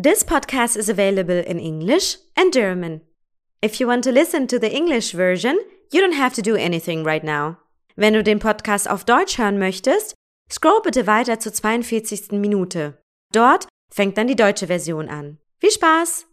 This podcast is available in English and German. If you want to listen to the English version, you don't have to do anything right now. Wenn du den Podcast auf Deutsch hören möchtest, scroll bitte weiter zur 42. Minute. Dort fängt dann die deutsche Version an. Viel Spaß!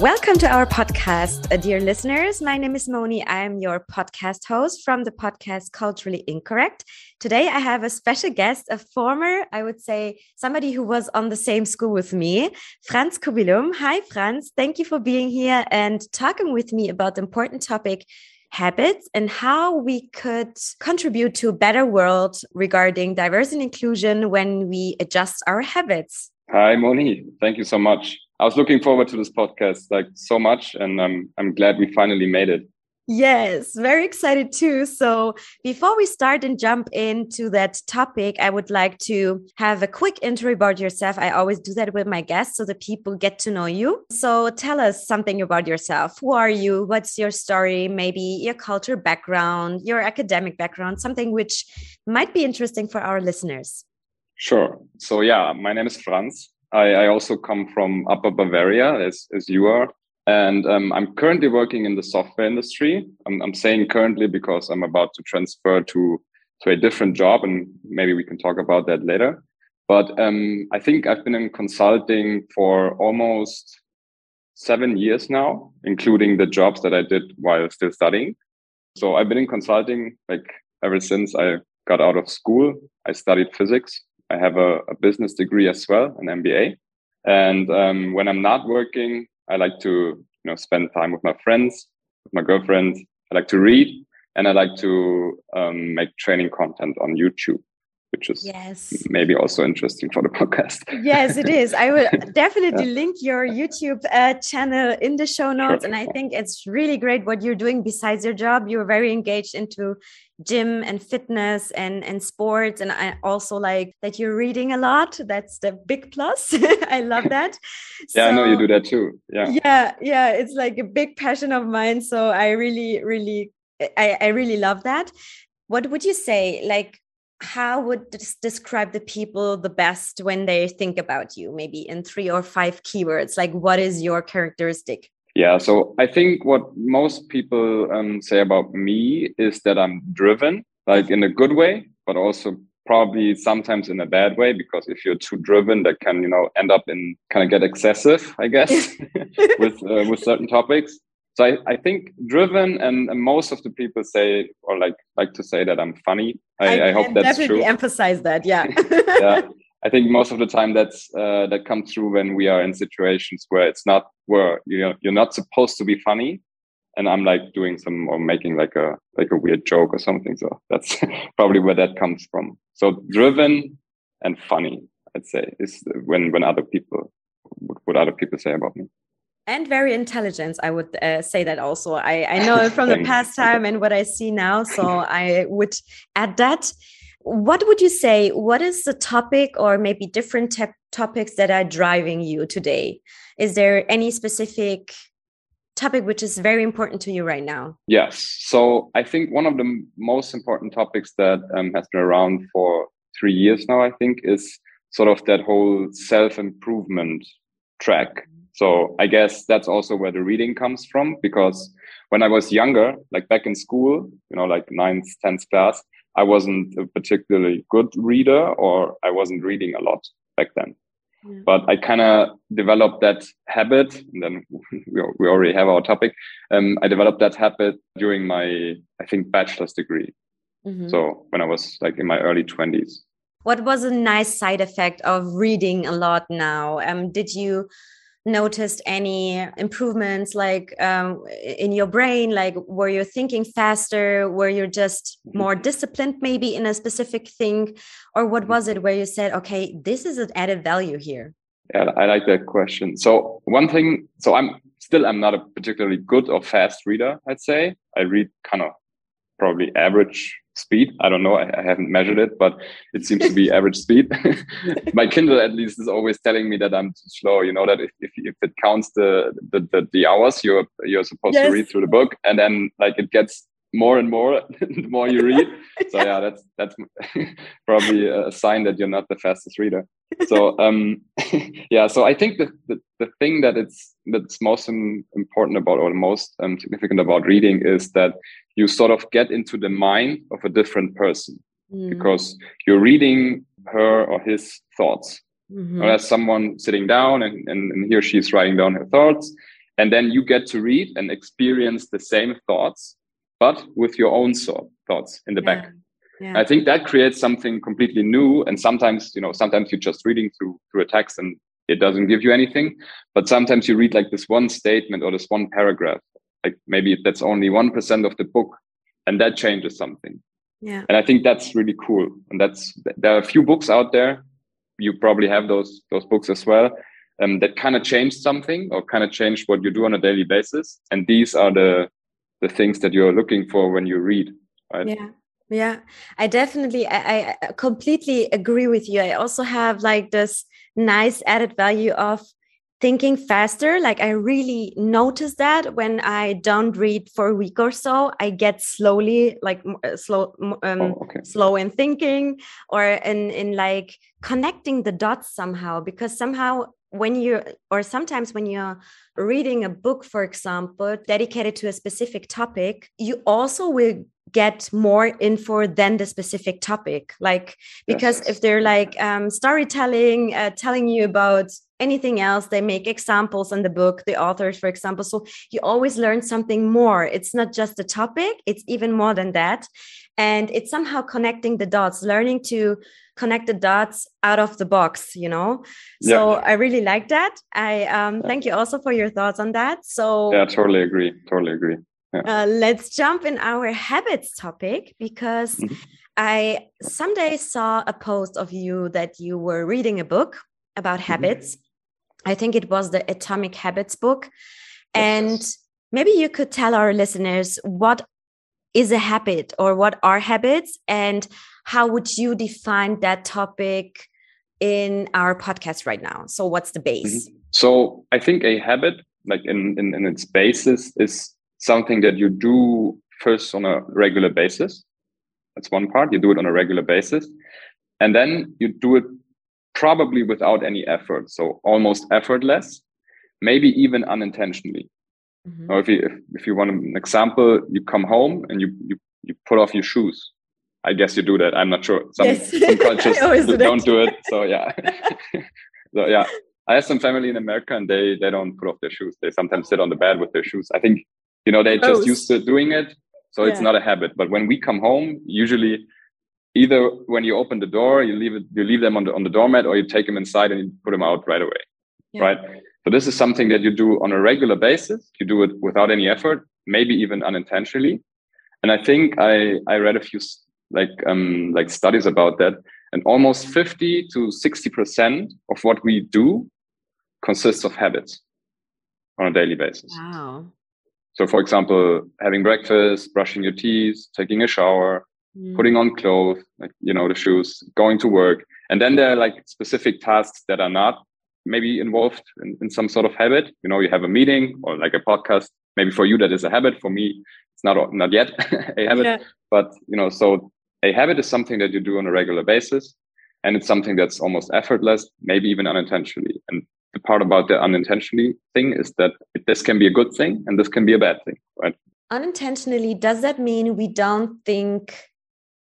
Welcome to our podcast, uh, dear listeners. My name is Moni. I am your podcast host from the podcast Culturally Incorrect. Today, I have a special guest, a former, I would say, somebody who was on the same school with me, Franz Kubilum. Hi, Franz. Thank you for being here and talking with me about the important topic habits and how we could contribute to a better world regarding diversity and inclusion when we adjust our habits. Hi, Moni. Thank you so much. I was looking forward to this podcast like so much, and I'm I'm glad we finally made it. Yes, very excited too. So, before we start and jump into that topic, I would like to have a quick intro about yourself. I always do that with my guests so the people get to know you. So, tell us something about yourself. Who are you? What's your story? Maybe your culture background, your academic background, something which might be interesting for our listeners. Sure. So, yeah, my name is Franz. I, I also come from Upper Bavaria, as, as you are. And um, I'm currently working in the software industry. I'm, I'm saying currently because I'm about to transfer to, to a different job, and maybe we can talk about that later. But um, I think I've been in consulting for almost seven years now, including the jobs that I did while still studying. So I've been in consulting like ever since I got out of school. I studied physics I have a, a business degree as well, an MBA. And um, when I'm not working, I like to you know spend time with my friends, with my girlfriend. I like to read, and I like to um, make training content on YouTube which is yes. maybe also interesting for the podcast. yes, it is. I will definitely yeah. link your YouTube uh, channel in the show notes. Sure. And I think it's really great what you're doing besides your job. You're very engaged into gym and fitness and, and sports. And I also like that you're reading a lot. That's the big plus. I love that. yeah, so, I know you do that too. Yeah. Yeah. Yeah. It's like a big passion of mine. So I really, really, I, I really love that. What would you say? Like, how would describe the people the best when they think about you maybe in three or five keywords? Like what is your characteristic? Yeah so i think what most people um, say about me is that i'm driven like in a good way but also probably sometimes in a bad way because if you're too driven that can you know end up in kind of get excessive i guess with uh, with certain topics so I, I think driven and, and, most of the people say or like like to say that I'm funny. I, I, I hope that's definitely true. emphasize that. Yeah. yeah. I think most of the time that's uh, that comes through when we are in situations where it's not where you know you're not supposed to be funny, and I'm like doing some or making like a like a weird joke or something. So that's probably where that comes from. So driven and funny, I'd say, is when when other people what other people say about me and very intelligent i would uh, say that also. I, I know from the past time and what i see now so i would add that. What would you say what is the topic or maybe different topics that are driving you today? Is there any specific topic which is very important to you right now? Yes. So i think one of the most important topics that um, has been around for three years now i think is sort of that whole self-improvement track so I guess that's also where the reading comes from because when I was younger, like back in school, you know, like ninth, tenth class, I wasn't a particularly good reader or I wasn't reading a lot back then. Yeah. But I kind of developed that habit, and then we, we already have our topic. Um, I developed that habit during my, I think, bachelor's degree. Mm-hmm. So when I was like in my early 20s. What was a nice side effect of reading a lot now? Um, did you noticed any improvements like um, in your brain? Like were you thinking faster? Were you just mm-hmm. more disciplined maybe in a specific thing? Or what was it where you said okay this is an added value here yeah i like that question. So one thing so i'm still i'm not a particularly good or fast reader i'd say. I read kind of probably average speed. I don't know. I, I, haven't measured it, but it seems to be average speed. My Kindle at least is always telling me that I'm too slow. You know that if, if, if it counts the, the, the the hours you're you're supposed yes. to read through the book, and then like it gets more and more the more you read. So yeah, that's that's probably a sign that you're not the fastest reader. So um, yeah, so I think the, the, the thing that it's that's most important about or most um, significant about reading is that you sort of get into the mind of a different person mm. because you're reading her or his thoughts. Mm-hmm. Or as someone sitting down and, and, and he or she is writing down her thoughts, and then you get to read and experience the same thoughts but with your own sort thoughts in the yeah. back. Yeah. I think that creates something completely new. And sometimes, you know, sometimes you're just reading through through a text and it doesn't give you anything. But sometimes you read like this one statement or this one paragraph, like maybe that's only one percent of the book, and that changes something. Yeah. And I think that's really cool. And that's there are a few books out there. You probably have those those books as well. Um, that kind of changed something or kind of changed what you do on a daily basis. And these are the the things that you're looking for when you read right yeah yeah i definitely I, I completely agree with you. I also have like this nice added value of thinking faster. Like i really notice that when i don't read for a week or so i get slowly like uh, slow um, oh, okay. slow in thinking or in in like connecting the dots somehow. Because somehow when you or sometimes when you're reading a book for example dedicated to a specific topic you also will get more info than the specific topic. Like because yes. if they're like um, storytelling uh, telling you about anything else they make examples in the book the authors for example. So you always learn something more. It's not just a topic it's even more than that. And it's somehow connecting the dots learning to connect the dots out of the box you know? So yeah. i really like that. I um, thank you also for your thoughts on that. So yeah totally agree totally agree yeah. uh, let's jump in our habits topic because mm-hmm. i someday saw a post of you that you were reading a book about mm-hmm. habits i think it was the atomic habits book and maybe you could tell our listeners what is a habit or what are habits and how would you define that topic in our podcast right now so what's the base mm -hmm. so i think a habit like in, in, in its basis is something that you do first on a regular basis that's one part you do it on a regular basis and then you do it probably without any effort so almost effortless maybe even unintentionally Mm-hmm. Or if you if, if you want an example, you come home and you you you put off your shoes. I guess you do that. I'm not sure. Some, yes. some cultures do don't do it. So yeah. so yeah. I have some family in America and they they don't put off their shoes. They sometimes sit on the bed with their shoes. I think you know they just used to doing it, so yeah. it's not a habit. But when we come home, usually either when you open the door, you leave it, you leave them on the on the doormat, or you take them inside and you put them out right away, yeah. right? So this is something that you do on a regular basis. You do it without any effort, maybe even unintentionally. And I think I, I read a few like um, like studies about that, and almost 50 to 60 percent of what we do consists of habits on a daily basis. Wow. So, for example, having breakfast, brushing your teeth, taking a shower, mm. putting on clothes, like you know the shoes, going to work, and then there are like specific tasks that are not maybe involved in, in some sort of habit. You know you have a meeting or like a podcast. Maybe for you that is a habit. For me it's not not yet a habit. Yeah. but you know so a habit is something that you do on a regular basis and it's something that's almost effortless maybe even unintentionally. And the part about the unintentionally thing is that this can be a good thing and this can be a bad thing right unintentionally does that mean we don't think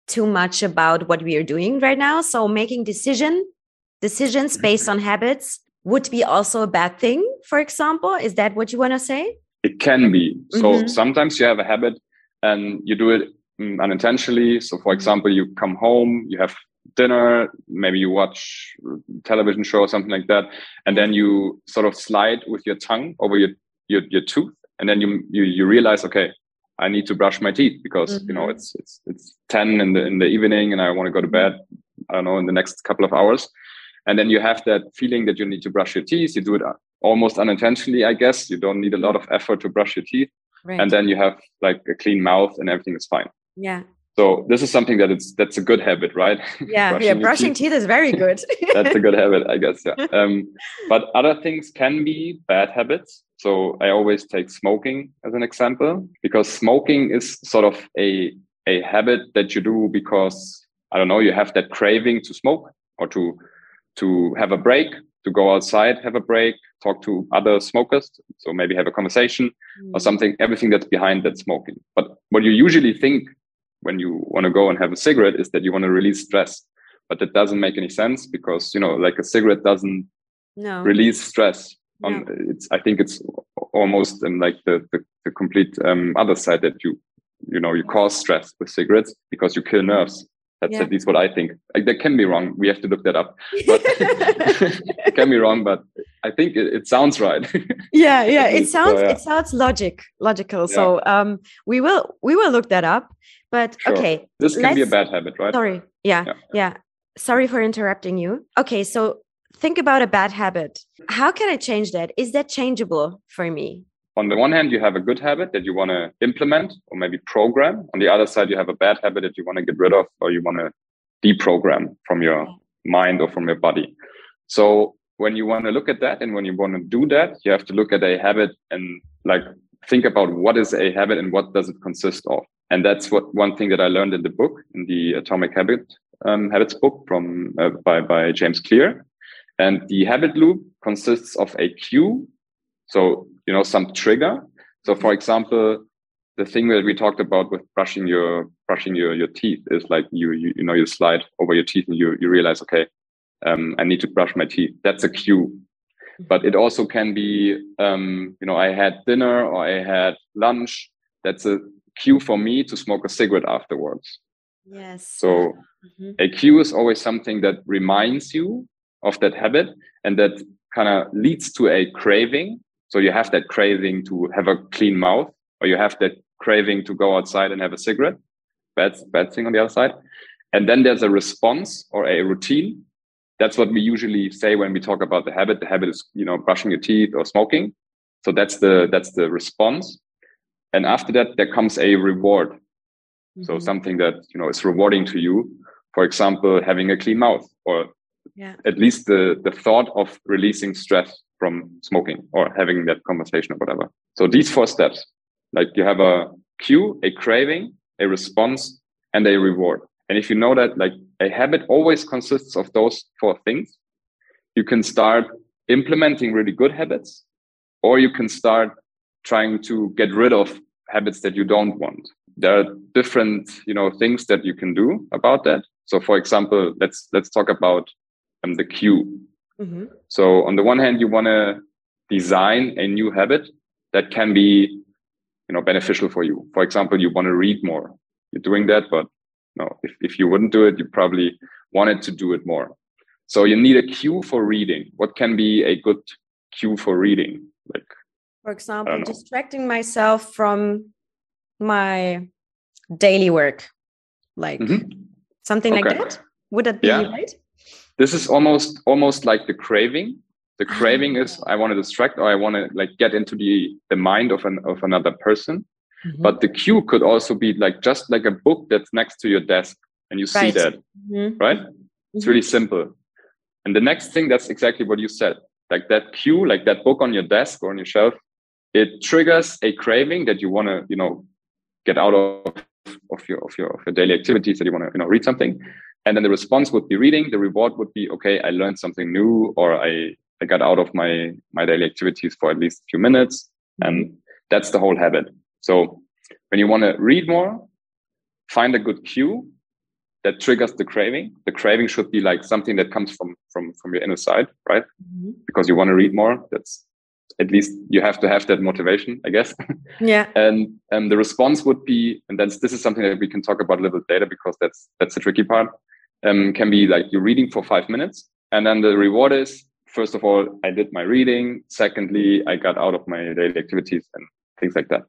too much about what we are doing right now so making decision decisions mm-hmm. based on habits would be also a bad thing, for example? Is that what you want to say? It can be. So mm-hmm. sometimes you have a habit and you do it mm, unintentionally. So, for mm-hmm. example, you come home, you have dinner, maybe you watch television show or something like that, and then you sort of slide with your tongue over your your, your tooth, and then you, you you realize, okay, I need to brush my teeth because mm-hmm. you know mm-hmm. it's it's it's ten in the in the evening, and I want to go to bed. I don't know in the next couple of hours, and then you have that feeling that you need to brush your teeth you do it almost unintentionally i guess you don't need a lot of effort to brush your teeth right. and then you have like a clean mouth and everything is fine Yeah. So this is something that it's that's a good habit, right? Yeah, brushing yeah. Brushing teeth. teeth. is very good. that's a good habit, I guess. Yeah. Um, but other things can be bad habits. So I always take smoking as an example because smoking is sort of a a habit that you do because I don't know you have that craving to smoke or to to have a break, to go outside, have a break, talk to other smokers, so maybe have a conversation mm. or something. Everything that's behind that smoking. But what you usually think when you want to go and have a cigarette is that you want to release stress but that doesn't make any sense because you know like a cigarette doesn't no. release stress on no. it's i think it's almost in like the the, the complete um, other side that you you know you cause stress with cigarettes because you kill nerves that's yeah. at least what i think like, that can be wrong we have to look that up but it can be wrong but i think it, it sounds right yeah yeah it sounds so, yeah. it sounds logic logical yeah. so um we will we will look that up but sure. okay. This can be a bad habit, right? Sorry. Yeah, yeah. Yeah. Sorry for interrupting you. Okay. So think about a bad habit. How can I change that? Is that changeable for me? On the one hand, you have a good habit that you want to implement or maybe program. On the other side, you have a bad habit that you want to get rid of or you want to deprogram from your mind or from your body. So when you want to look at that and when you want to do that, you have to look at a habit and like think about what is a habit and what does it consist of and that's what one thing that I learned in the book, in the Atomic Habit um, Habits book from uh, by by James Clear. And the habit loop consists of a cue, so you know some trigger. So, for example, the thing that we talked about with brushing your brushing your your teeth is like you you, you know you slide over your teeth and you you realize okay, um, I need to brush my teeth. That's a cue. But it also can be, um, you know, I had dinner or I had lunch. That's a cue for me to smoke a cigarette afterwards. Yes. So mm-hmm. a cue is always something that reminds you of that habit and that kind of leads to a craving. So you have that craving to have a clean mouth, or you have that craving to go outside and have a cigarette. Bad, bad thing on the other side. And then there's a response or a routine. That's what we usually say when we talk about the habit. The habit is, you know, brushing your teeth or smoking. So that's the that's the response and after that there comes a reward mm-hmm. so something that you know is rewarding to you for example having a clean mouth or yeah. at least the the thought of releasing stress from smoking or having that conversation or whatever so these four steps like you have a cue a craving a response and a reward and if you know that like a habit always consists of those four things you can start implementing really good habits or you can start trying to get rid of habits that you don't want. There are different, you know, things that you can do about that. So, for example, let's let's talk about um, the cue. Mm-hmm. So, on the one hand, you want to design a new habit that can be, you know, beneficial for you. For example, you want to read more. You're doing that, but no, if if you wouldn't do it, you probably wanted to do it more. So, you need a cue for reading. What can be a good cue for reading? Like for example, distracting myself from my daily work, like mm-hmm. something okay. like that. Would that be yeah. right? This is almost almost like the craving. The ah, craving is I want to distract or I want to like get into the the mind of an of another person. Mm-hmm. But the cue could also be like just like a book that's next to your desk and you right. see that, mm-hmm. right? It's mm-hmm. really simple. And the next thing, that's exactly what you said. Like that cue, like that book on your desk or on your shelf, it triggers a craving that you want to you know get out of of your of your of your daily activities that you want to you know read something and then the response would be reading the reward would be okay i learned something new or i i got out of my my daily activities for at least a few minutes and that's the whole habit so when you want to read more find a good cue that triggers the craving the craving should be like something that comes from from from your inner side right mm-hmm. because you want to read more that's at least you have to have that motivation, I guess. Yeah. and and the response would be, and that's this is something that we can talk about a little bit later because that's that's the tricky part. Um, can be like you're reading for five minutes, and then the reward is first of all, I did my reading. Secondly, I got out of my daily activities and things like that.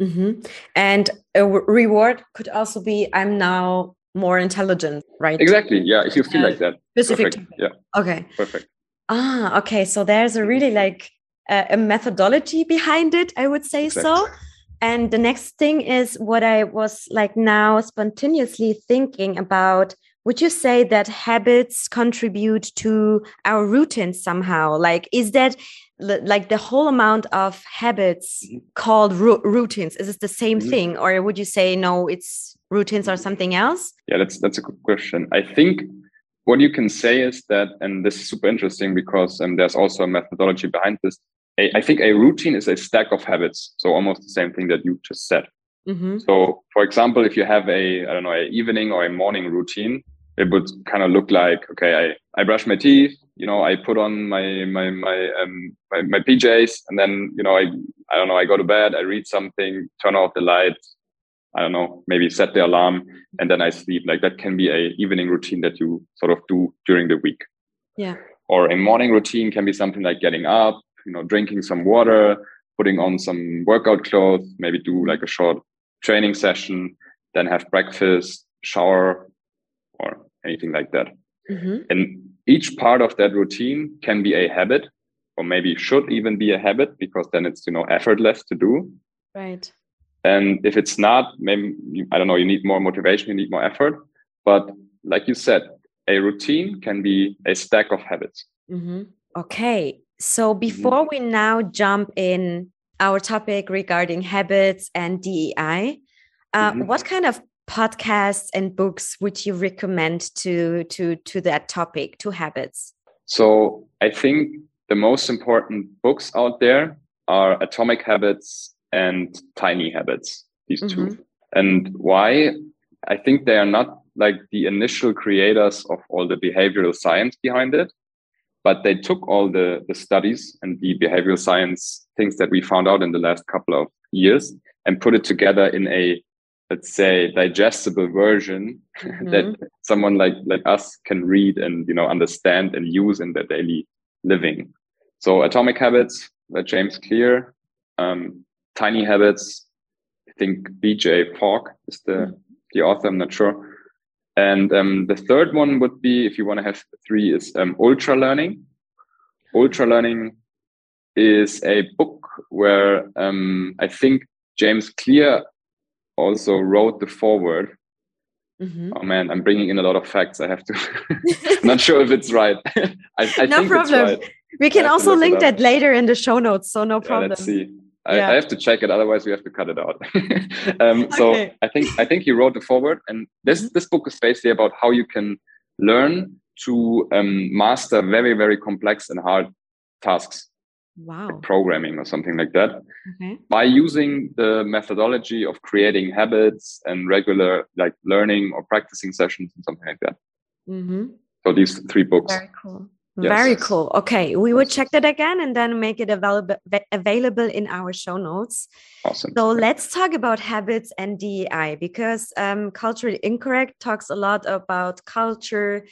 Mm-hmm. And a reward could also be I'm now more intelligent, right? Exactly. Yeah. If you feel uh, like that. Specific. Yeah. Okay. Perfect. Ah, okay. So there's a really like a methodology behind it, I would say exactly. so. And the next thing is what I was like now spontaneously thinking about. Would you say that habits contribute to our routines somehow? Like, is that like the whole amount of habits mm-hmm. called routines? Is it the same mm-hmm. thing, or would you say no? It's routines or something else? Yeah, that's that's a good question. I think what you can say is that, and this is super interesting because um, there's also a methodology behind this. A, I think a routine is a stack of habits, so almost the same thing that you just said. Mm-hmm. So, for example, if you have a I don't know, a evening or a morning routine, it would kind of look like okay, I I brush my teeth, you know, I put on my my my um my, my PJs, and then you know I I don't know, I go to bed, I read something, turn off the lights, I don't know, maybe set the alarm and then I sleep. Like that can be a evening routine that you sort of do during the week. Yeah. Or a morning routine can be something like getting up, you know, drinking some water, putting on some workout clothes, maybe do like a short training session, then have breakfast, shower, anything like that. Mm-hmm. And each part of that routine can be a habit, or maybe should even be a habit because then it's you know effortless to do. Right. And if it's not, maybe, I don't know, you need more motivation, you need more effort. But like you said, a routine can be a stack of habits. Mm-hmm. Okay. So mm-hmm. before mm-hmm. we now jump in our topic regarding habits and DEI, uh, mm-hmm. what kind of podcasts and books would you recommend to to to that topic to habits? So i think the most important books out there are atomic habits and tiny habits these mm-hmm. two and why? I think they are not like the initial creators of all the behavioral science behind it but they took all the, the studies and the behavioral science things that we found out in the last couple of years and put it together in a let's say digestible version mm-hmm. that someone like like us can read and you know understand and use in their daily living so atomic habits by james clear um, Tiny Habits. I think BJ Fogg is the mm-hmm. the author. I'm not sure. And um, the third one would be, if you want to have three, is um, Ultra Learning. Ultra Learning is a book where um, I think James Clear also wrote the foreword. Mm-hmm. Oh man, I'm bringing in a lot of facts. I have to. not sure if it's right. I, I no problem. Right. We can also link that later in the show notes, so no problem. Yeah, let's see. I, yeah. I, have to check it, otherwise we have to cut it out. um, okay. So I think I think he wrote the foreword, and this mm-hmm. this book is basically about how you can learn to um, master very very complex and hard tasks. Wow. Programming or something like that okay. by using the methodology of creating habits and regular like learning or practicing sessions and something like that. Mm-hmm. So these three books. Very cool. Yes. Very cool. Okay, we will check that again and then make it available available in our show notes. Awesome. So let's talk about habits and DEI because um, culturally incorrect talks a lot about culture.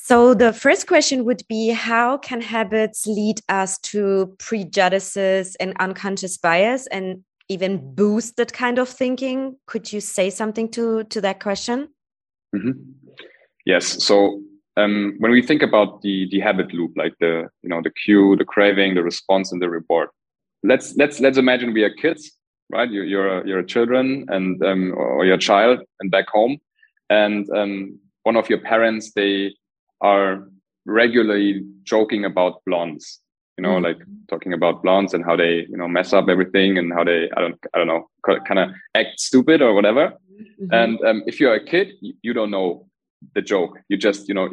So the first question would be: How can habits lead us to prejudices and unconscious bias, and even boost that kind of thinking? Could you say something to to that question? Mm -hmm. Yes. So um, when we think about the the habit loop, like the you know the cue, the craving, the response, and the reward, let's let's let's imagine we are kids, right? You, you're you're a children and um, or your child, and back home, and um, one of your parents they are regularly joking about blondes, you know, mm-hmm. like talking about blondes and how they you know mess up everything and how they I don't I don't know kind of act stupid or whatever. Mm-hmm. And um, if you're a kid, you don't know the joke. You just, you know,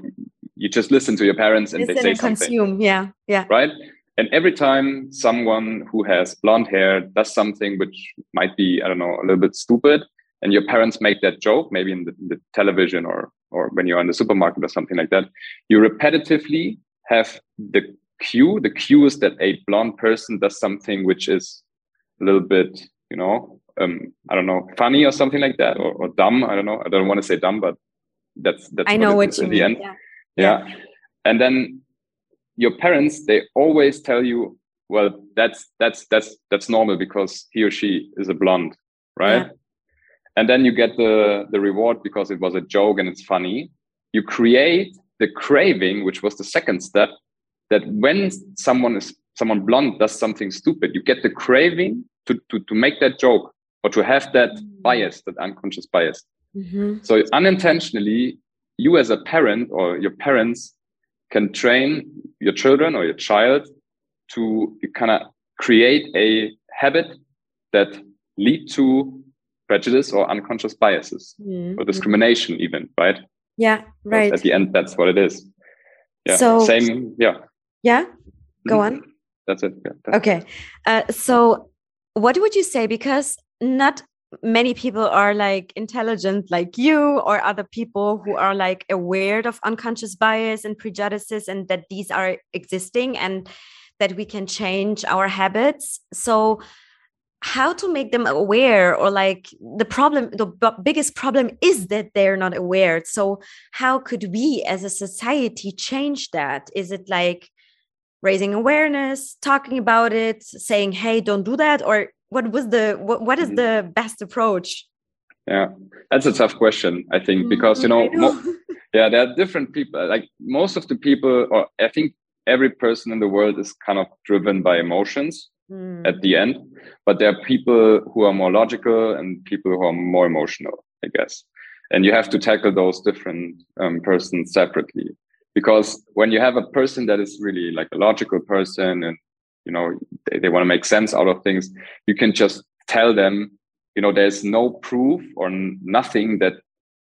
you just listen to your parents and listen they say and something. Consume. Yeah, yeah. Right. And every time someone who has blonde hair does something which might be, I don't know, a little bit stupid, and your parents make that joke, maybe in the, the television or or when you're in the supermarket or something like that, you repetitively have the cue. The cue is that a blonde person does something which is a little bit, you know, um, I don't know, funny or something like that, or, or dumb. I don't know. I don't want to say dumb, but that's that's I know what, you in mean. the end. Yeah. yeah. yeah. And then your parents, they always tell you, well, that's that's that's that's normal because he or she is a blonde, right? Yeah. And then you get the the reward because it was a joke and it's funny. You create the craving, which was the second step, that when someone is someone blonde does something stupid, you get the craving to, to, to make that joke or to have that mm-hmm. bias, that unconscious bias. Mm-hmm. So unintentionally, you as a parent or your parents can train your children or your child to kind of create a habit that lead to prejudice or unconscious biases mm-hmm. or discrimination even right? Yeah right. at the end that's what it is. Yeah so same yeah. Yeah go on. That's it yeah, that's okay uh, so what would you say because not many people are like intelligent like you or other people who are like aware of unconscious bias and prejudices and that these are existing and that we can change our habits. So how to make them aware or like the problem the biggest problem is that they're not aware so how could we as a society change that is it like raising awareness talking about it saying hey don't do that or what was the what, what is mm-hmm. the best approach yeah that's a tough question i think because you know. yeah there are different people like most of the people or i think every person in the world is kind of driven by emotions mm. at the end but there are people who are more logical and people who are more emotional i guess and you have to tackle those different um, persons separately because when you have a person that is really like a logical person and you know they, they want to make sense out of things you can just tell them you know there's no proof or nothing that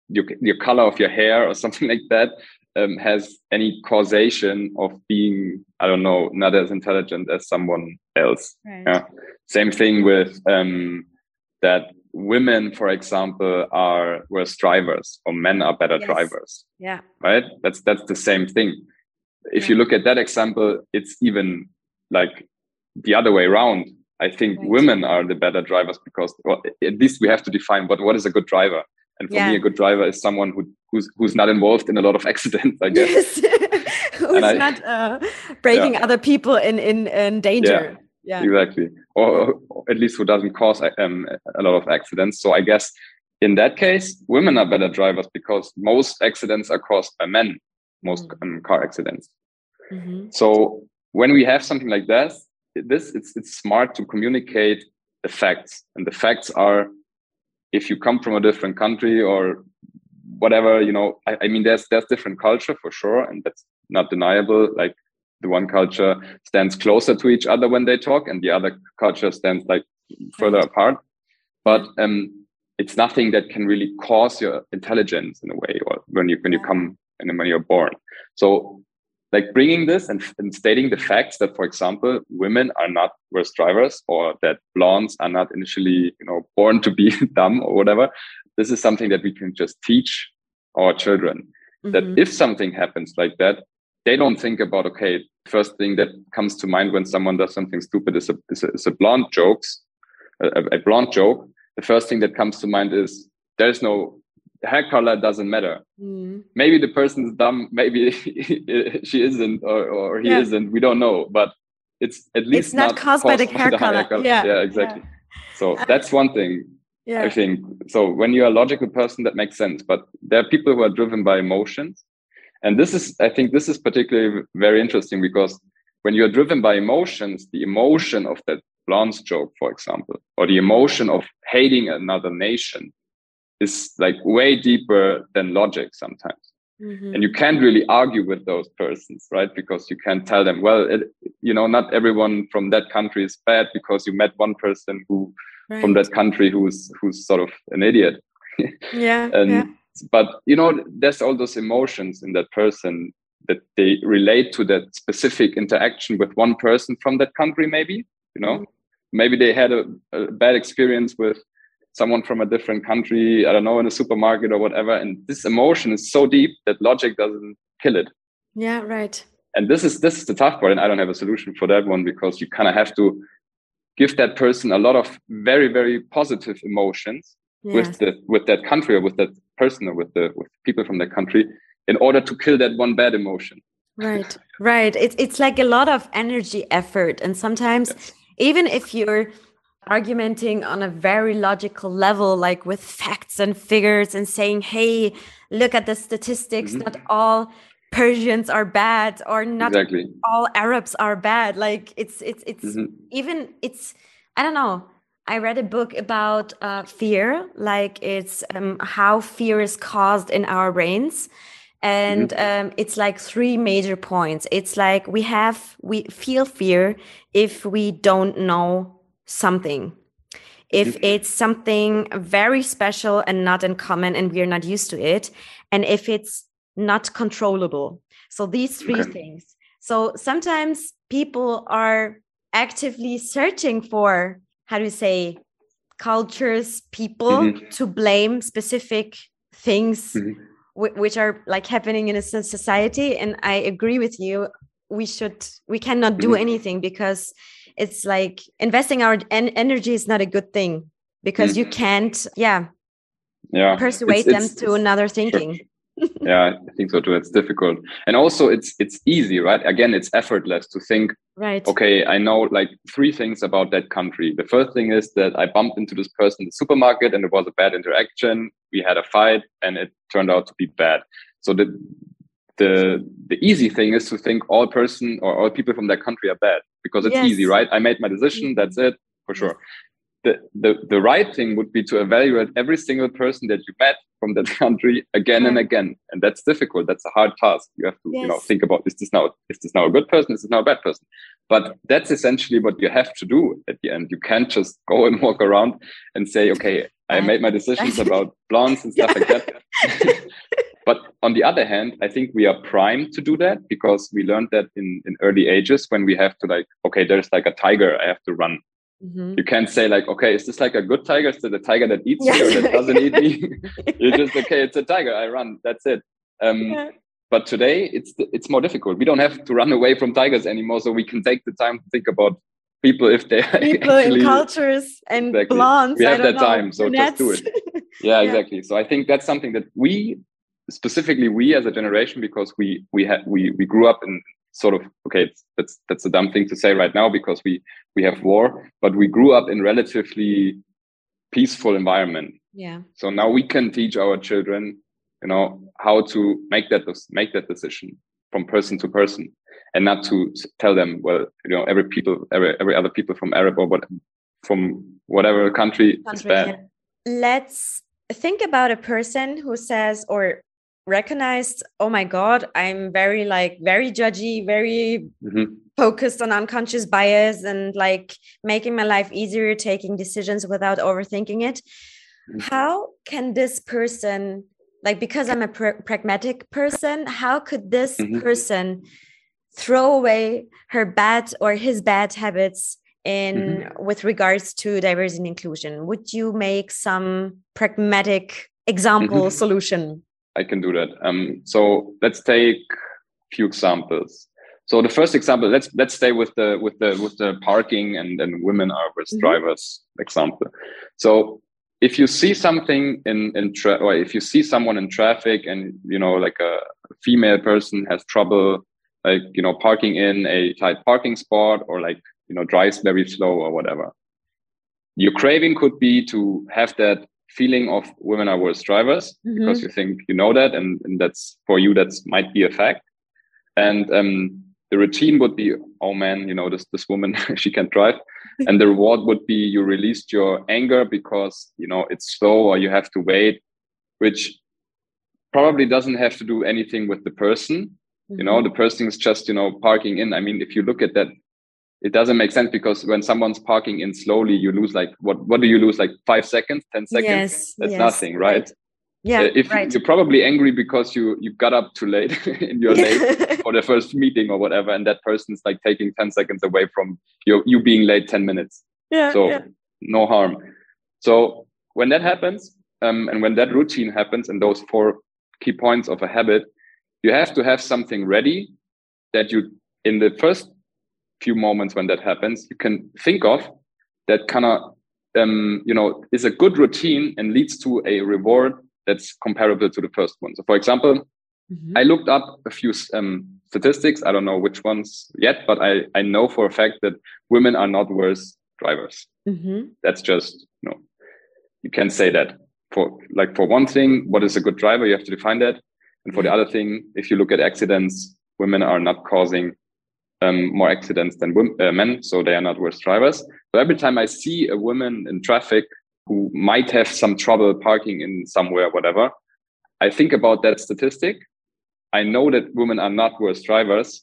your, your color of your hair or something like that um, has any causation of being i don't know not as intelligent as someone else right. yeah. same thing with um, that women for example are worse drivers or men are better yes. drivers yeah right that's that's the same thing if yeah. you look at that example it's even like the other way around. I think right. women are the better drivers because well, at least we have to define what, what is a good driver. And for yeah. me, a good driver is someone who, who's who's not involved in a lot of accidents, I guess. Yes. who's I, not uh, breaking yeah. other people in, in, in danger. Yeah, yeah. exactly. Or, or, at least who doesn't cause um, a lot of accidents. So I guess in that case, women are better drivers because most accidents are caused by men, most mm. um, car accidents. Mm -hmm. So when we have something like this, this it's it's smart to communicate the facts, and the facts are if you come from a different country or whatever, you know, I, I mean, there's there's different culture for sure, and that's not deniable. Like the one culture stands closer to each other when they talk, and the other culture stands like further apart. But um, it's nothing that can really cause your intelligence in a way, or when you when you come and when you're born. So like bringing this and, and, stating the facts that for example women are not worse drivers or that blondes are not initially you know born to be dumb or whatever this is something that we can just teach our children mm-hmm. that if something happens like that they don't think about okay first thing that comes to mind when someone does something stupid is a, is a, is a blonde jokes a, a blonde joke the first thing that comes to mind is there's no hair color doesn't matter. Mm. Maybe the person is dumb, maybe she isn't, or, or he yeah. isn't. We don't know, but it's at least it's not, not caused, by the hair, by color. color. Yeah, yeah exactly. Yeah. So that's one thing. Yeah. I think so. When you're a logical person, that makes sense. But there are people who are driven by emotions, and this is, I think, this is particularly very interesting because when you're driven by emotions, the emotion of that blonde joke, for example, or the emotion of hating another nation, is like way deeper than logic sometimes. Mm-hmm. And you can't really argue with those persons, right? Because you can't tell them, well, it, you know, not everyone from that country is bad because you met one person who right. from that country who's who's sort of an idiot. yeah. and yeah. but you know, there's all those emotions in that person that they relate to that specific interaction with one person from that country, maybe, you know. Mm-hmm. Maybe they had a, a bad experience with someone from a different country, I don't know, in a supermarket or whatever. And this emotion is so deep that logic doesn't kill it. Yeah, right. And this is this is the tough part, and I don't have a solution for that one because you kind of have to give that person a lot of very very positive emotions yes. with the with that country or with that person or with the with people from that country in order to kill that one bad emotion. Right, right. It's it's like a lot of energy effort, and sometimes yes. even if you're argumenting on a very logical level, like with facts and figures, and saying, hey, look at the statistics, mm-hmm. not all Persians are bad or not exactly. all Arabs are bad. Like it's it's it's mm-hmm. even it's I don't know. I read a book about uh, fear, like it's um, how fear is caused in our brains. And mm-hmm. um, it's like three major points. It's like we have, we feel fear if we don't know something. If it's something very special and not uncommon and we're not used to it. And if it's not controllable. So these three okay. things. So sometimes people are actively searching for how do you say cultures people mm-hmm. to blame specific things mm-hmm. which are like happening in a society and i agree with you we should we cannot do mm-hmm. anything because it's like investing our en- energy is not a good thing because you mm-hmm. can't yeah yeah persuade it's, it's, them to another thinking. sure yeah i think so too it's difficult. And also it's it's easy right? Again it's effortless to think right. Okay i know like three things about that country. The first thing is that i bumped into this person in the supermarket and it was a bad interaction. We had a fight and it turned out to be bad. So the the the easy thing is to think all person or all people from that country are bad because it's yes. easy right? I made my decision that's it for sure. The, the, the right thing would be to evaluate every single person that you met from that country again yeah. and again and that's difficult that's a hard task. You have to yes. you know think about is this now is this now a good person is this now a bad person? But that's essentially what you have to do at the end. You can't just go and walk around and say okay i made my decisions about blondes and stuff like that but on the other hand i think we are primed to do that because we learned that in in early ages when we have to like okay there's like a tiger i have to run Mm-hmm. You can't say like, okay, is this like a good tiger? Is it a tiger that eats me or that doesn't eat me? You're just okay. It's a tiger. I run. That's it. Um, yeah. But today it's it's more difficult. We don't have to run away from tigers anymore, so we can take the time to think about people if they people actually, in cultures and exactly. blondes. We have that know, time, so just do it. Yeah, yeah, exactly. So I think that's something that we specifically we as a generation because we we had we we grew up in sort of okay that's that's a dumb thing to say right now because we we have war but we grew up in relatively peaceful environment. Yeah. So now we can teach our children you know how to make that make that decision from person to person and not to tell them well you know every people every every other people from arab or what from whatever country, country is bad. yeah. let's think about a person who says or recognized oh my god i'm very like very judgy very mm-hmm. focused on unconscious bias and like making my life easier taking decisions without overthinking it mm-hmm. how can this person like because i'm a pr- pragmatic person how could this mm-hmm. person throw away her bad or his bad habits in mm-hmm. with regards to diversity and inclusion would you make some pragmatic example mm-hmm. solution I can do that. Um, so let's take a few examples. So the first example, let's let's stay with the with the with the parking and and women are with mm-hmm. drivers example. So if you see something in in tra- or if you see someone in traffic and you know like a female person has trouble like you know parking in a tight parking spot or like you know drives very slow or whatever your craving could be to have that feeling of women are worse drivers mm-hmm. because you think you know that and, and that's for you that's might be a fact and um, the routine would be oh man you know this this woman she can't drive and the reward would be you released your anger because you know it's slow or you have to wait which probably doesn't have to do anything with the person mm-hmm. you know mm-hmm. the person is just you know parking in i mean if you look at that it doesn't make sense because when someone's parking in slowly, you lose like what? What do you lose? Like five seconds, ten seconds? Yes, That's yes. nothing, right? Yeah, uh, if right. you're probably angry because you you got up too late in your late for the first meeting or whatever, and that person's like taking ten seconds away from you you being late ten minutes. Yeah. So yeah. no harm. So when that happens, um, and when that routine happens, and those four key points of a habit, you have to have something ready that you in the first few moments when that happens you can think of that kind of um, you know is a good routine and leads to a reward that's comparable to the first one. So for example mm-hmm. i looked up a few um, statistics. I don't know which ones yet but i i know for a fact that women are not worse drivers. Mm-hmm. that's just you know you can say that for like for one thing what is a good driver? You have to define that. And for the other thing if you look at accidents women are not causing um, more accidents than women, uh, men, so they are not worse drivers. So every time I see a woman in traffic who might have some trouble parking in somewhere, whatever, I think about that statistic. I know that women are not worse drivers,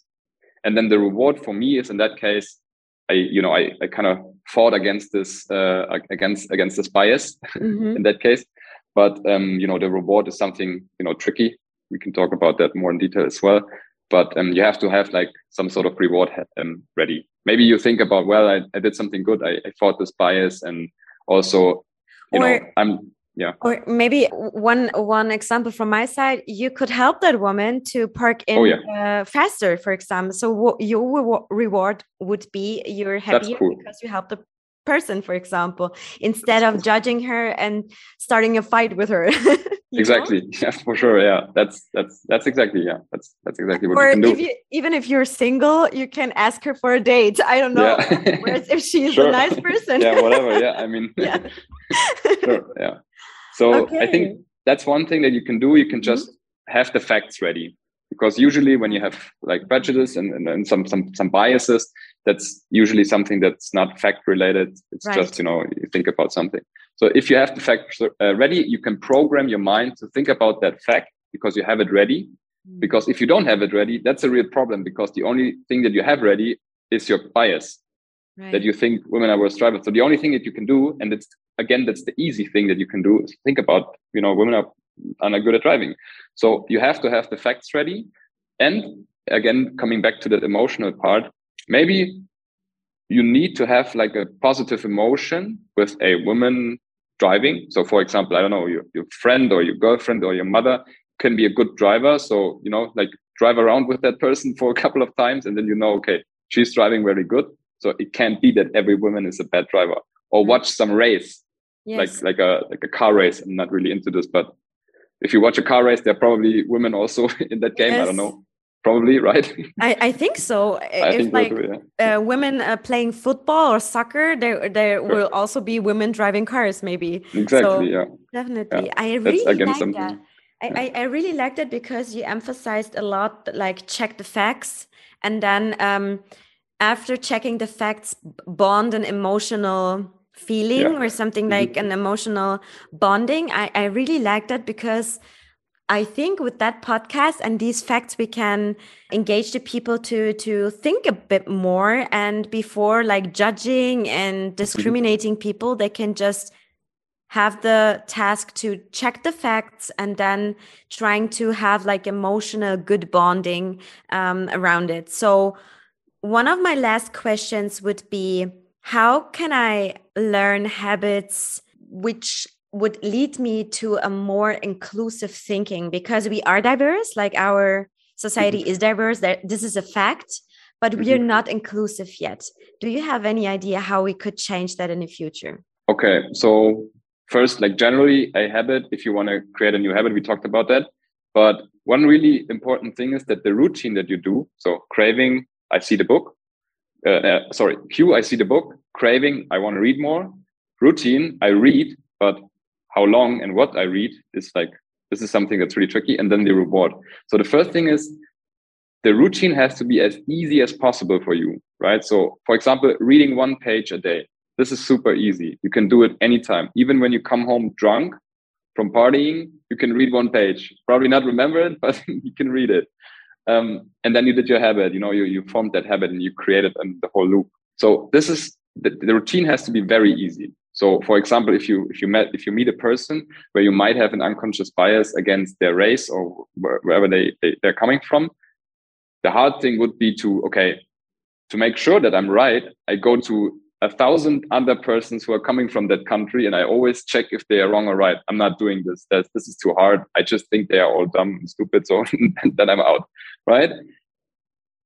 and then the reward for me is in that case, I you know I, I kind of fought against this uh, against against this bias mm-hmm. in that case, but um, you know the reward is something you know tricky. We can talk about that more in detail as well but um, you have to have like some sort of reward um, ready. Maybe you think about, well, I, I did something good. I, I fought this bias, and also, you or, know, I'm yeah. Or maybe one one example from my side, you could help that woman to park in oh, yeah. uh, faster, for example. So your reward would be you're happier cool. because you helped the person for example instead of judging her and starting a fight with her exactly. Know? yeah for sure yeah. That's that's that's exactly yeah. That's that's exactly what or you can do. you, even if you're single you can ask her for a date. I don't know. Yeah. whereas if she's sure. a nice person. Yeah whatever. Yeah i mean yeah. sure yeah. So okay. i think that's one thing that you can do. You can just mm-hmm. have the facts ready. Because usually when you have like prejudice and, and, and some some some biases that's usually something that's not fact related it's right. just you know you think about something so if you have the fact uh, ready you can program your mind to think about that fact because you have it ready mm. because if you don't have it ready that's a real problem because the only thing that you have ready is your bias right. that you think women are worse drivers so the only thing that you can do and it's again that's the easy thing that you can do is think about you know women are, are not good at driving so you have to have the facts ready and again coming back to that emotional part maybe you need to have like a positive emotion with a woman driving. So, for example, I don't know, your, your friend or your girlfriend or your mother can be a good driver. So, you know, like drive around with that person for a couple of times and then you know, okay, she's driving very good. So it can't be that every woman is a bad driver. Or mm-hmm. watch some race, yes. like like a like a car race. I'm not really into this, but if you watch a car race, there are probably women also in that game. Yes. I don't know probably right i, I think so I if think like so yeah. uh, women uh, playing football or soccer there there sure. will also be women driving cars maybe exactly so yeah definitely yeah. i really like something. that I, I, I really liked it because you emphasized a lot like check the facts and then um after checking the facts bond an emotional feeling yeah. or something like mm -hmm. an emotional bonding i i really liked that because I think with that podcast and these facts, we can engage the people to to think a bit more. And before like judging and discriminating people, they can just have the task to check the facts and then trying to have like emotional good bonding um, around it. So one of my last questions would be, how can I learn habits which would lead me to a more inclusive thinking because we are diverse like our society mm-hmm. is diverse that this is a fact but we are mm-hmm. not inclusive yet do you have any idea how we could change that in the future okay so first like generally a habit if you want to create a new habit we talked about that but one really important thing is that the routine that you do so craving i see the book uh, uh, sorry cue i see the book craving i want to read more routine i read but how long and what I read is like this is something that's really tricky. And then the reward. So the first thing is the routine has to be as easy as possible for you, right? So for example, reading one page a day. This is super easy. You can do it anytime. Even when you come home drunk from partying, you can read one page. Probably not remember it, but you can read it. Um, and then you did your habit. You know, you you formed that habit and you created the whole loop. So this is the, the routine has to be very easy. So, for example, if you if you met if you meet a person where you might have an unconscious bias against their race or wherever they, they they're coming from, the hard thing would be to okay to make sure that I'm right. I go to a thousand other persons who are coming from that country, and I always check if they are wrong or right. I'm not doing this. This is too hard. I just think they are all dumb and stupid. So then I'm out, right?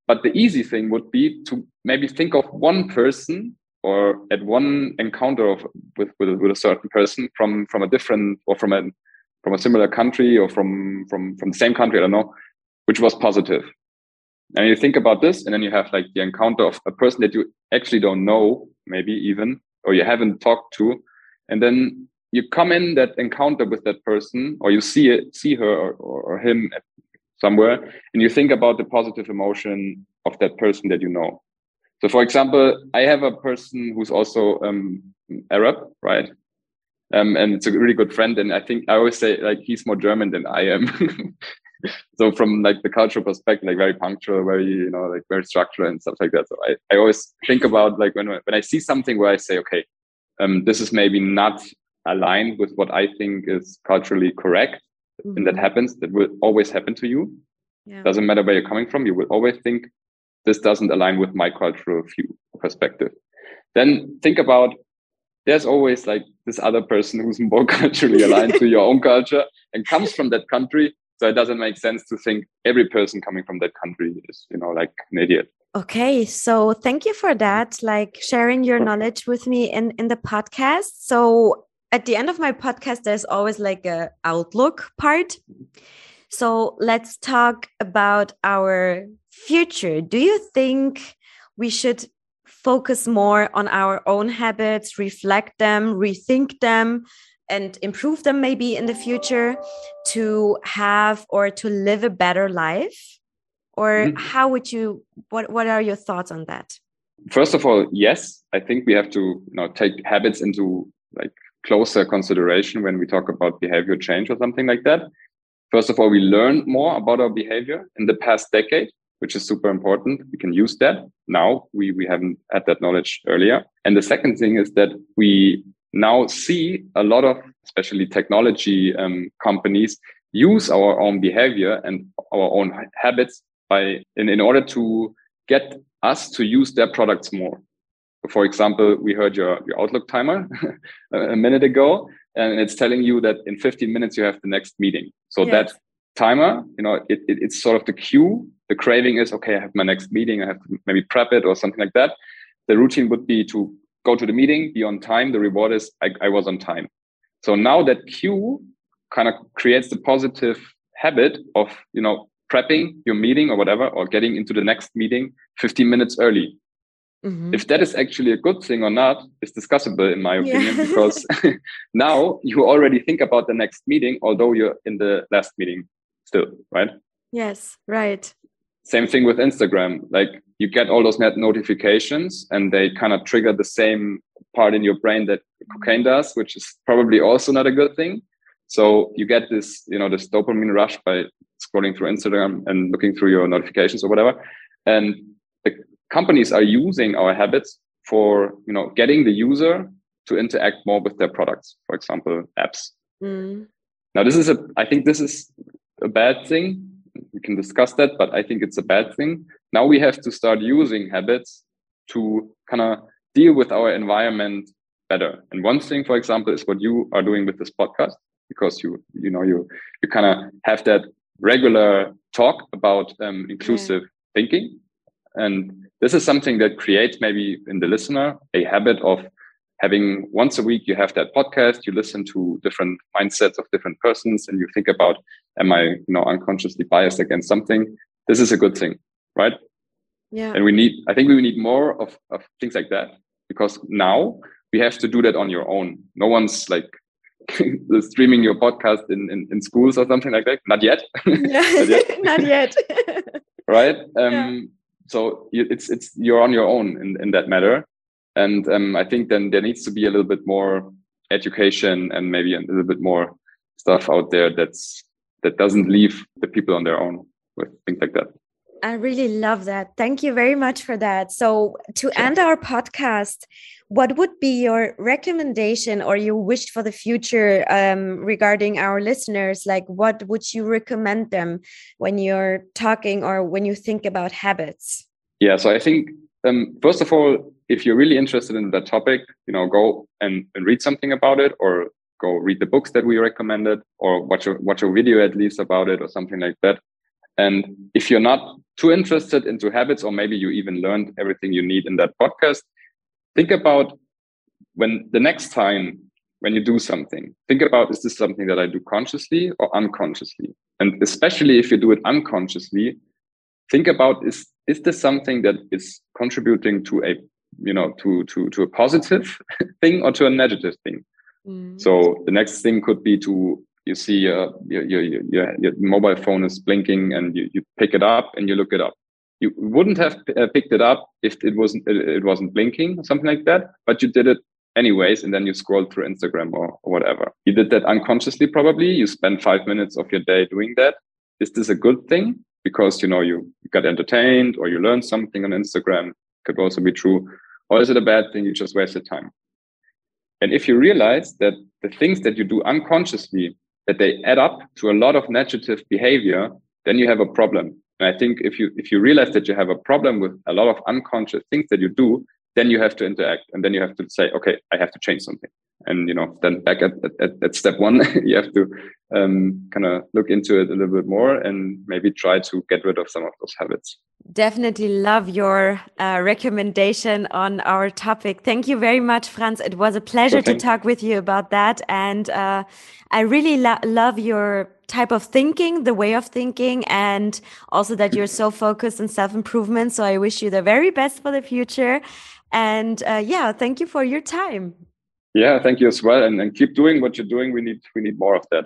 But the easy thing would be to maybe think of one person or at one encounter of with, with, with a certain person from from a different or from a from a similar country or from from from the same country, I don't know, which was positive. And you think about this, and then you have like the encounter of a person that you actually don't know, maybe even, or you haven't talked to, and then you come in that encounter with that person, or you see it, see her or, or him somewhere and you think about the positive emotion of that person that you know so for example i have a person who's also um, arab right um, and it's a really good friend and i think i always say like he's more german than i am so from like the cultural perspective like very punctual very you know like very structural and stuff like that so i, I always think about like when when i see something where i say okay um, this is maybe not aligned with what i think is culturally correct mm-hmm. and that mm-hmm. happens that will always happen to you yeah. doesn't matter where you're coming from you will always think this doesn't align with my cultural view perspective. Then think about there's always like this other person who's more culturally aligned to your own culture and comes from that country so it doesn't make sense to think every person coming from that country is you know like an idiot. Okay so thank you for that like sharing your knowledge with me in in the podcast. So at the end of my podcast there's always like a outlook part. So let's talk about our future do you think we should focus more on our own habits reflect them rethink them and improve them maybe in the future to have or to live a better life? Or mm. how would you what what are your thoughts on that? First of all yes i think we have to you know take habits into like closer consideration when we talk about behavior change or something like that. First of all we learn more about our behavior in the past decade which is super important we can use that now we we haven't had that knowledge earlier and the second thing is that we now see a lot of, especially technology um, companies, use our own behavior and our own habits by in, in order to get us to use their products more. For example, we heard your, your Outlook timer a minute ago, and it's telling you that in 15 minutes you have the next meeting. So yes. that timer, you know, it, it, it's sort of the cue. The craving is, okay, I have my next meeting. I have to maybe prep it or something like that. The routine would be to go to the meeting, be on time. The reward is I, I was on time. So now that cue kind of creates the positive habit of, you know, prepping your meeting or whatever, or getting into the next meeting 15 minutes early. Mm-hmm. If that is actually a good thing or not is discussable in my opinion, yeah. because now you already think about the next meeting, although you're in the last meeting still, right? Yes, right. Same thing with Instagram. Like you get all those net notifications and they kind of trigger the same part in your brain that cocaine does, which is probably also not a good thing. So you get this, you know, this dopamine rush by scrolling through Instagram and looking through your notifications or whatever. And the companies are using our habits for, you know, getting the user to interact more with their products, for example, apps. Mm. Now, this is a, I think this is a bad thing we can discuss that, but I think it's a bad thing. Now we have to start using habits to kind of deal with our environment better. And one thing, for example, is what you are doing with this podcast, because you you know you you kind of have that regular talk about um, inclusive yeah. thinking, and this is something that creates maybe in the listener a habit of having once a week you have that podcast you listen to different mindsets of different persons and you think about am i you know unconsciously biased against something? This is a good thing right? Yeah. And we need i think we need more of, of things like that because now we have to do that on your own. No one's like streaming your podcast in, in, in schools or something like that. Not yet. Not yet, not yet. right? Um yeah. so it's it's you're on your own in, in that matter and um, I think then there needs to be a little bit more education and maybe a little bit more stuff out there that's that doesn't leave the people on their own with things like that. I really love that. Thank you very much for that. So, to sure. end our podcast, what would be your recommendation or your wish for the future um, regarding our listeners? Like, what would you recommend them when you're talking or when you think about habits? Yeah, so I think um, first of all, if you're really interested in that topic, you know, go and, and read something about it or go read the books that we recommended or watch a watch a video at least about it or something like that. And if you're not too interested into habits, or maybe you even learned everything you need in that podcast, think about when the next time when you do something, think about is this something that I do consciously or unconsciously? And especially if you do it unconsciously, think about is is this something that is contributing to a you know to to to a positive thing or to a negative thing mm. so the next thing could be to you see uh, your, your, your, your mobile phone is blinking and you, you pick it up and you look it up. You wouldn't have uh, picked it up if it wasn't it wasn't blinking or something like that, but you did it anyways, and then you scroll through Instagram or, or whatever. You did that unconsciously, probably. You spend five minutes of your day doing that. Is this a good thing? Because you know you got entertained or you learned something on Instagram. Could also be true. Or is it a bad thing? You just wasted time. And if you realize that the things that you do unconsciously, that they add up to a lot of negative behavior, then you have a problem. And I think if you if you realize that you have a problem with a lot of unconscious things that you do, then you have to interact and then you have to say, okay, I have to change something. And you know, then back at at, at step one, you have to um, kind of look into it a little bit more and maybe try to get rid of some of those habits. Definitely love your uh, recommendation on our topic. Thank you very much, Franz. It was a pleasure to talk with you about that. And uh, I really lo love your type of thinking, the way of thinking, and also that you're so focused on self improvement. So I wish you the very best for the future. And uh, yeah, thank you for your time. Yeah, thank you as well. And, and keep doing what you're doing. We need we need more of that.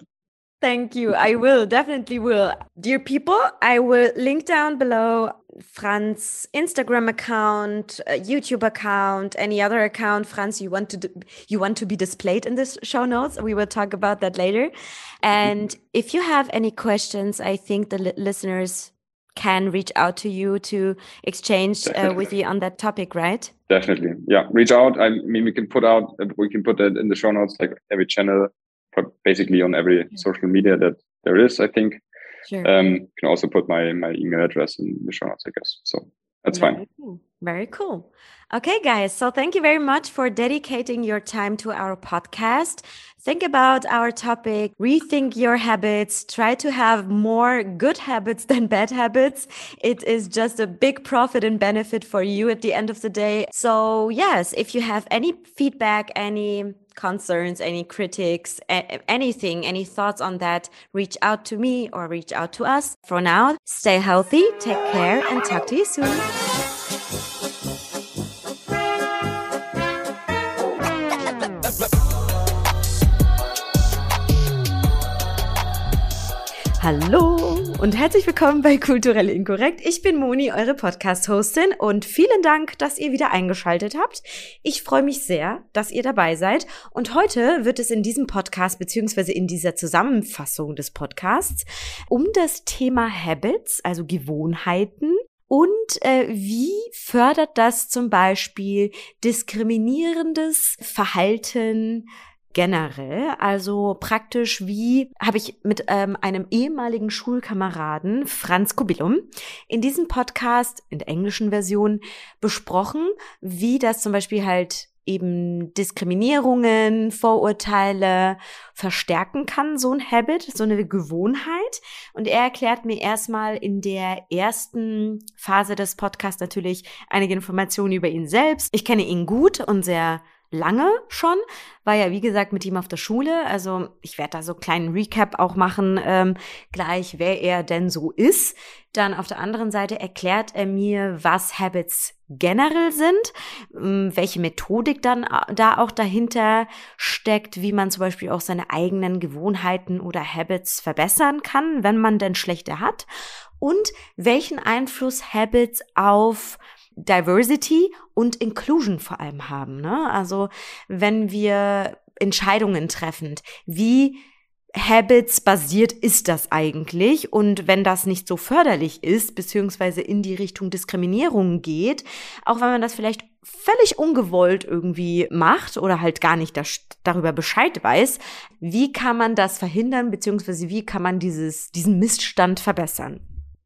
Thank you. I will definitely will. Dear people, I will link down below Franz Instagram account, uh, YouTube account, any other account, Franz, you want to you want to be displayed in this show notes. We will talk about that later. And if you have any questions, I think the li listeners can reach out to you to exchange uh, with you on that topic, right? Definitely, yeah. Reach out. I mean, we can put out we can put that in the show notes, like every channel basically on every social media that there is, I think. Sure. Um, you can also put my my email address in the show notes, I guess. So that's Very fine. Cool. Very cool. Okay, guys. So thank you very much for dedicating your time to our podcast. Think about our topic, rethink your habits, try to have more good habits than bad habits. It is just a big profit and benefit for you at the end of the day. So, yes, if you have any feedback, any concerns, any critics, anything, any thoughts on that, reach out to me or reach out to us. For now, stay healthy, take care, and talk to you soon. Hallo und herzlich willkommen bei Kulturell Inkorrekt. Ich bin Moni, eure Podcast-Hostin und vielen Dank, dass ihr wieder eingeschaltet habt. Ich freue mich sehr, dass ihr dabei seid und heute wird es in diesem Podcast beziehungsweise in dieser Zusammenfassung des Podcasts um das Thema Habits, also Gewohnheiten und äh, wie fördert das zum Beispiel diskriminierendes Verhalten, generell. Also praktisch wie habe ich mit ähm, einem ehemaligen Schulkameraden, Franz Kubilum, in diesem Podcast in der englischen Version besprochen, wie das zum Beispiel halt eben Diskriminierungen, Vorurteile verstärken kann, so ein Habit, so eine Gewohnheit. Und er erklärt mir erstmal in der ersten Phase des Podcasts natürlich einige Informationen über ihn selbst. Ich kenne ihn gut und sehr lange schon, war ja wie gesagt mit ihm auf der Schule. Also ich werde da so einen kleinen Recap auch machen, ähm, gleich wer er denn so ist. Dann auf der anderen Seite erklärt er mir, was Habits generell sind, ähm, welche Methodik dann äh, da auch dahinter steckt, wie man zum Beispiel auch seine eigenen Gewohnheiten oder Habits verbessern kann, wenn man denn schlechte hat und welchen Einfluss Habits auf Diversity und Inclusion vor allem haben. Ne? Also wenn wir Entscheidungen treffen, wie Habits basiert ist das eigentlich? Und wenn das nicht so förderlich ist, beziehungsweise in die Richtung Diskriminierung geht, auch wenn man das vielleicht völlig ungewollt irgendwie macht oder halt gar nicht das, darüber Bescheid weiß, wie kann man das verhindern, beziehungsweise wie kann man dieses, diesen Missstand verbessern?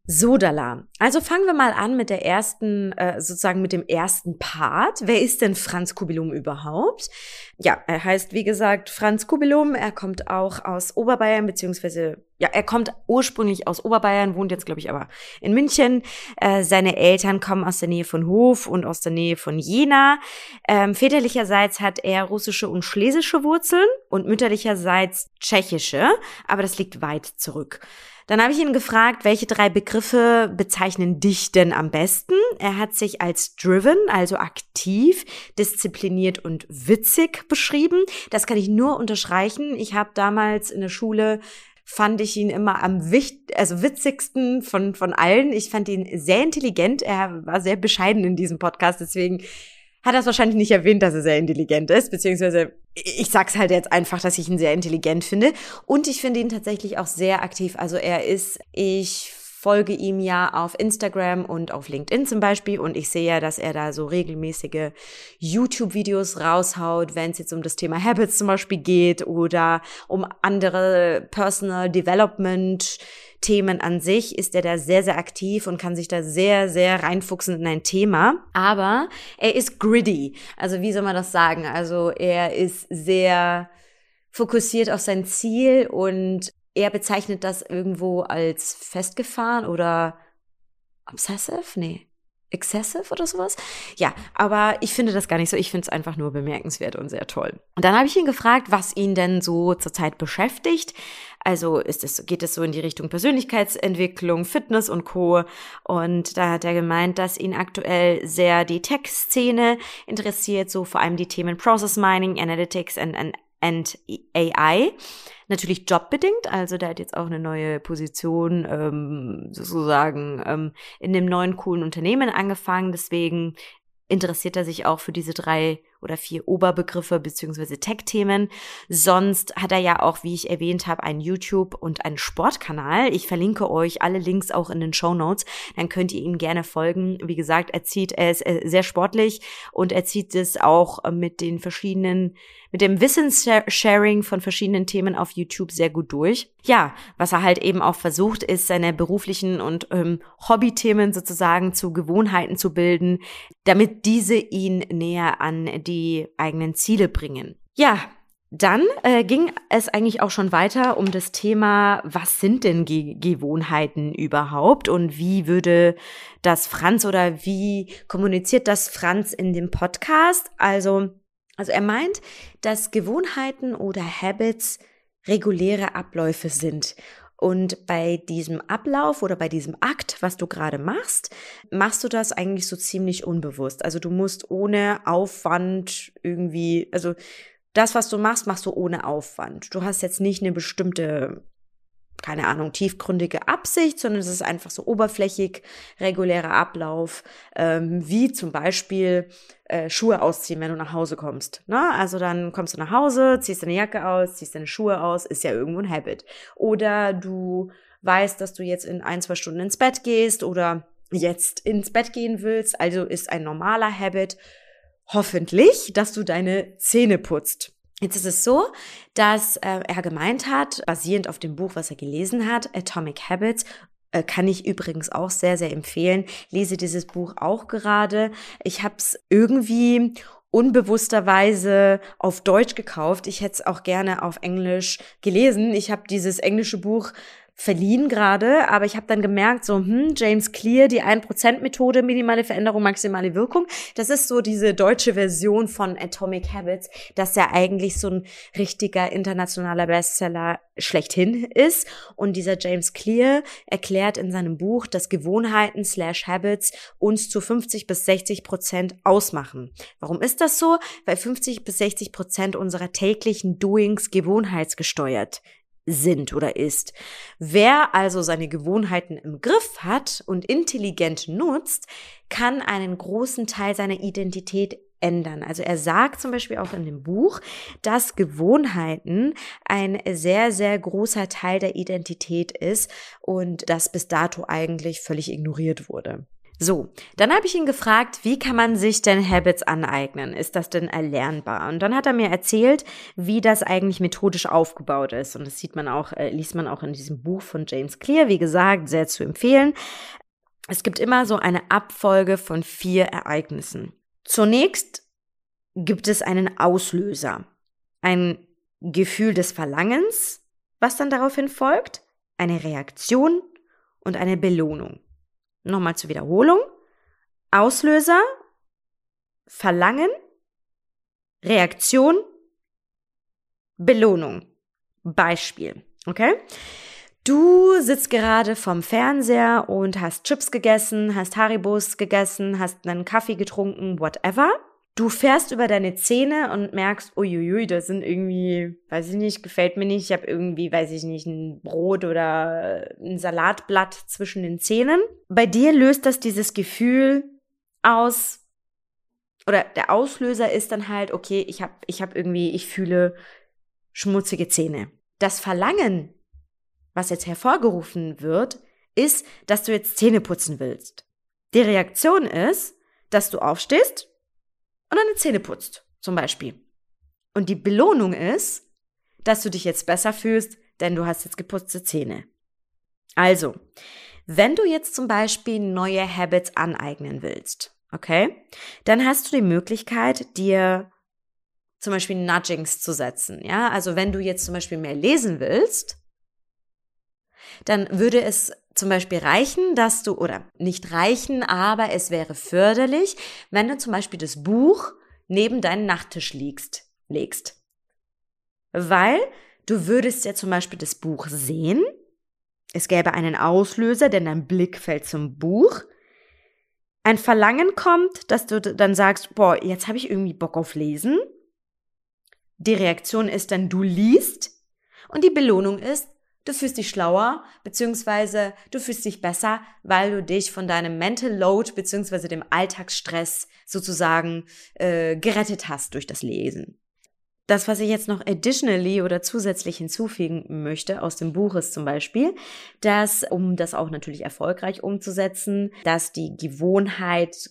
Sodala. Also fangen wir mal an mit der ersten, äh, sozusagen mit dem ersten Part. Wer ist denn Franz Kubilum überhaupt? Ja, er heißt, wie gesagt, Franz Kubilum. Er kommt auch aus Oberbayern, beziehungsweise ja, er kommt ursprünglich aus Oberbayern, wohnt jetzt, glaube ich, aber in München. Äh, seine Eltern kommen aus der Nähe von Hof und aus der Nähe von Jena. Ähm, väterlicherseits hat er russische und schlesische Wurzeln und mütterlicherseits tschechische, aber das liegt weit zurück. Dann habe ich ihn gefragt, welche drei Begriffe bezeichnen dich denn am besten? Er hat sich als driven, also aktiv, diszipliniert und witzig beschrieben. Das kann ich nur unterstreichen. Ich habe damals in der Schule fand ich ihn immer am wichtig, also witzigsten von, von allen. Ich fand ihn sehr intelligent. Er war sehr bescheiden in diesem Podcast. Deswegen hat es wahrscheinlich nicht erwähnt, dass er sehr intelligent ist, beziehungsweise ich sag's halt jetzt einfach, dass ich ihn sehr intelligent finde. Und ich finde ihn tatsächlich auch sehr aktiv. Also er ist, ich folge ihm ja auf Instagram und auf LinkedIn zum Beispiel und ich sehe ja, dass er da so regelmäßige YouTube-Videos raushaut, wenn es jetzt um das Thema Habits zum Beispiel geht oder um andere Personal Development Themen an sich ist er da sehr, sehr aktiv und kann sich da sehr, sehr reinfuchsen in ein Thema. Aber er ist gritty. Also wie soll man das sagen? Also er ist sehr fokussiert auf sein Ziel und er bezeichnet das irgendwo als festgefahren oder obsessive? Nee. Excessive oder sowas? Ja, aber ich finde das gar nicht so. Ich finde es einfach nur bemerkenswert und sehr toll. Und dann habe ich ihn gefragt, was ihn denn so zurzeit beschäftigt. Also ist es, geht es so in die Richtung Persönlichkeitsentwicklung, Fitness und Co. Und da hat er gemeint, dass ihn aktuell sehr die Tech-Szene interessiert, so vor allem die Themen Process Mining, Analytics and, and, and AI natürlich jobbedingt, also der hat jetzt auch eine neue Position ähm, sozusagen ähm, in dem neuen coolen Unternehmen angefangen. Deswegen interessiert er sich auch für diese drei oder vier Oberbegriffe beziehungsweise Tech-Themen. Sonst hat er ja auch, wie ich erwähnt habe, einen YouTube- und einen Sportkanal. Ich verlinke euch alle Links auch in den Show Notes. Dann könnt ihr ihm gerne folgen. Wie gesagt, er zieht, er äh, sehr sportlich und er zieht es auch mit den verschiedenen mit dem Wissenssharing von verschiedenen Themen auf YouTube sehr gut durch. Ja, was er halt eben auch versucht, ist, seine beruflichen und ähm, Hobbythemen sozusagen zu Gewohnheiten zu bilden, damit diese ihn näher an die eigenen Ziele bringen. Ja, dann äh, ging es eigentlich auch schon weiter um das Thema, was sind denn Ge Gewohnheiten überhaupt und wie würde das Franz oder wie kommuniziert das Franz in dem Podcast? Also also er meint, dass Gewohnheiten oder Habits reguläre Abläufe sind. Und bei diesem Ablauf oder bei diesem Akt, was du gerade machst, machst du das eigentlich so ziemlich unbewusst. Also du musst ohne Aufwand irgendwie, also das, was du machst, machst du ohne Aufwand. Du hast jetzt nicht eine bestimmte keine Ahnung, tiefgründige Absicht, sondern es ist einfach so oberflächig, regulärer Ablauf, ähm, wie zum Beispiel äh, Schuhe ausziehen, wenn du nach Hause kommst. Ne? Also dann kommst du nach Hause, ziehst deine Jacke aus, ziehst deine Schuhe aus, ist ja irgendwo ein Habit. Oder du weißt, dass du jetzt in ein, zwei Stunden ins Bett gehst oder jetzt ins Bett gehen willst, also ist ein normaler Habit hoffentlich, dass du deine Zähne putzt. Jetzt ist es so, dass äh, er gemeint hat, basierend auf dem Buch, was er gelesen hat, Atomic Habits, äh, kann ich übrigens auch sehr, sehr empfehlen. Lese dieses Buch auch gerade. Ich habe es irgendwie unbewussterweise auf Deutsch gekauft. Ich hätte es auch gerne auf Englisch gelesen. Ich habe dieses englische Buch verliehen gerade, aber ich habe dann gemerkt, so, hm, James Clear, die 1%-Methode, minimale Veränderung, maximale Wirkung, das ist so diese deutsche Version von Atomic Habits, dass ja eigentlich so ein richtiger internationaler Bestseller schlechthin ist. Und dieser James Clear erklärt in seinem Buch, dass Gewohnheiten slash Habits uns zu 50 bis 60 Prozent ausmachen. Warum ist das so? Weil 50 bis 60 Prozent unserer täglichen Doings gewohnheitsgesteuert sind oder ist. Wer also seine Gewohnheiten im Griff hat und intelligent nutzt, kann einen großen Teil seiner Identität ändern. Also er sagt zum Beispiel auch in dem Buch, dass Gewohnheiten ein sehr, sehr großer Teil der Identität ist und das bis dato eigentlich völlig ignoriert wurde. So, dann habe ich ihn gefragt, wie kann man sich denn Habits aneignen? Ist das denn erlernbar? Und dann hat er mir erzählt, wie das eigentlich methodisch aufgebaut ist. Und das sieht man auch, äh, liest man auch in diesem Buch von James Clear, wie gesagt, sehr zu empfehlen. Es gibt immer so eine Abfolge von vier Ereignissen. Zunächst gibt es einen Auslöser, ein Gefühl des Verlangens, was dann daraufhin folgt, eine Reaktion und eine Belohnung. Nochmal zur Wiederholung. Auslöser, Verlangen, Reaktion, Belohnung. Beispiel. Okay? Du sitzt gerade vom Fernseher und hast Chips gegessen, hast Haribos gegessen, hast einen Kaffee getrunken, whatever. Du fährst über deine Zähne und merkst, uiuiui, das sind irgendwie, weiß ich nicht, gefällt mir nicht. Ich habe irgendwie, weiß ich nicht, ein Brot oder ein Salatblatt zwischen den Zähnen. Bei dir löst das dieses Gefühl aus, oder der Auslöser ist dann halt, okay, ich habe ich hab irgendwie, ich fühle schmutzige Zähne. Das Verlangen, was jetzt hervorgerufen wird, ist, dass du jetzt Zähne putzen willst. Die Reaktion ist, dass du aufstehst und deine Zähne putzt, zum Beispiel. Und die Belohnung ist, dass du dich jetzt besser fühlst, denn du hast jetzt geputzte Zähne. Also, wenn du jetzt zum Beispiel neue Habits aneignen willst, okay, dann hast du die Möglichkeit, dir zum Beispiel Nudgings zu setzen. Ja, also wenn du jetzt zum Beispiel mehr lesen willst, dann würde es zum Beispiel reichen, dass du, oder nicht reichen, aber es wäre förderlich, wenn du zum Beispiel das Buch neben deinen Nachttisch liegst, legst. Weil du würdest ja zum Beispiel das Buch sehen, es gäbe einen Auslöser, denn dein Blick fällt zum Buch. Ein Verlangen kommt, dass du dann sagst, boah, jetzt habe ich irgendwie Bock auf Lesen. Die Reaktion ist dann, du liest. Und die Belohnung ist, Du fühlst dich schlauer, beziehungsweise du fühlst dich besser, weil du dich von deinem Mental Load, beziehungsweise dem Alltagsstress sozusagen äh, gerettet hast durch das Lesen. Das, was ich jetzt noch additionally oder zusätzlich hinzufügen möchte aus dem Buch ist zum Beispiel, dass, um das auch natürlich erfolgreich umzusetzen, dass die Gewohnheit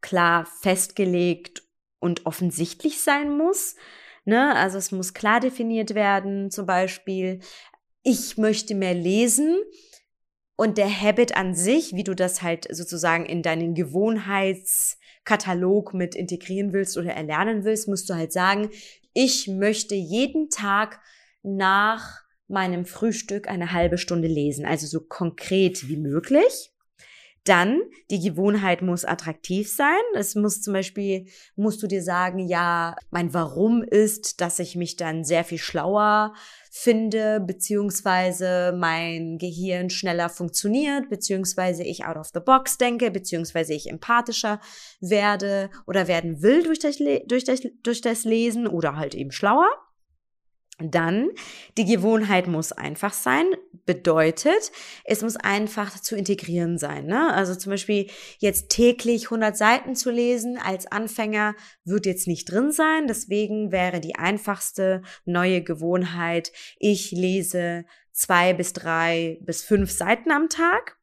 klar festgelegt und offensichtlich sein muss. Ne? Also es muss klar definiert werden, zum Beispiel, ich möchte mehr lesen und der Habit an sich, wie du das halt sozusagen in deinen Gewohnheitskatalog mit integrieren willst oder erlernen willst, musst du halt sagen, ich möchte jeden Tag nach meinem Frühstück eine halbe Stunde lesen, also so konkret wie möglich. Dann, die Gewohnheit muss attraktiv sein. Es muss zum Beispiel, musst du dir sagen, ja, mein Warum ist, dass ich mich dann sehr viel schlauer finde, beziehungsweise mein Gehirn schneller funktioniert, beziehungsweise ich out of the box denke, beziehungsweise ich empathischer werde oder werden will durch das, durch das, durch das Lesen oder halt eben schlauer. Dann, die Gewohnheit muss einfach sein, bedeutet, es muss einfach zu integrieren sein. Ne? Also zum Beispiel jetzt täglich 100 Seiten zu lesen als Anfänger wird jetzt nicht drin sein. Deswegen wäre die einfachste neue Gewohnheit, ich lese zwei bis drei bis fünf Seiten am Tag.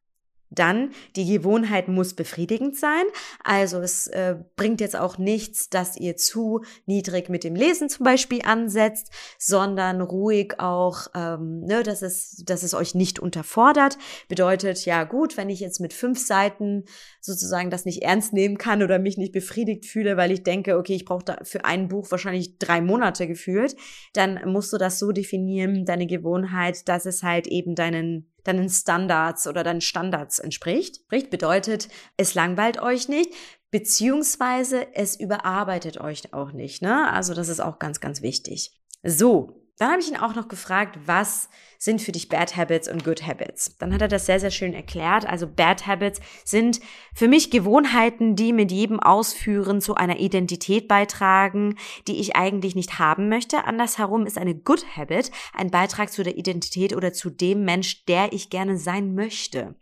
Dann, die Gewohnheit muss befriedigend sein. Also es äh, bringt jetzt auch nichts, dass ihr zu niedrig mit dem Lesen zum Beispiel ansetzt, sondern ruhig auch, ähm, ne, dass, es, dass es euch nicht unterfordert. Bedeutet, ja gut, wenn ich jetzt mit fünf Seiten sozusagen das nicht ernst nehmen kann oder mich nicht befriedigt fühle, weil ich denke, okay, ich brauche für ein Buch wahrscheinlich drei Monate gefühlt, dann musst du das so definieren, deine Gewohnheit, dass es halt eben deinen deinen Standards oder deinen Standards entspricht. Sprich, bedeutet, es langweilt euch nicht, beziehungsweise es überarbeitet euch auch nicht. Ne? Also das ist auch ganz, ganz wichtig. So, dann habe ich ihn auch noch gefragt, was sind für dich Bad Habits und Good Habits? Dann hat er das sehr, sehr schön erklärt. Also Bad Habits sind für mich Gewohnheiten, die mit jedem Ausführen zu einer Identität beitragen, die ich eigentlich nicht haben möchte. Andersherum ist eine Good Habit ein Beitrag zu der Identität oder zu dem Mensch, der ich gerne sein möchte.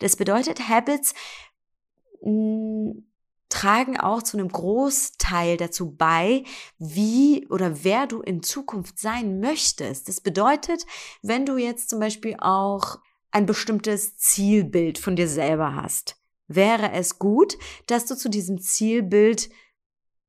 Das bedeutet, Habits hm, tragen auch zu einem Großteil dazu bei, wie oder wer du in Zukunft sein möchtest. Das bedeutet, wenn du jetzt zum Beispiel auch ein bestimmtes Zielbild von dir selber hast, wäre es gut, dass du zu diesem Zielbild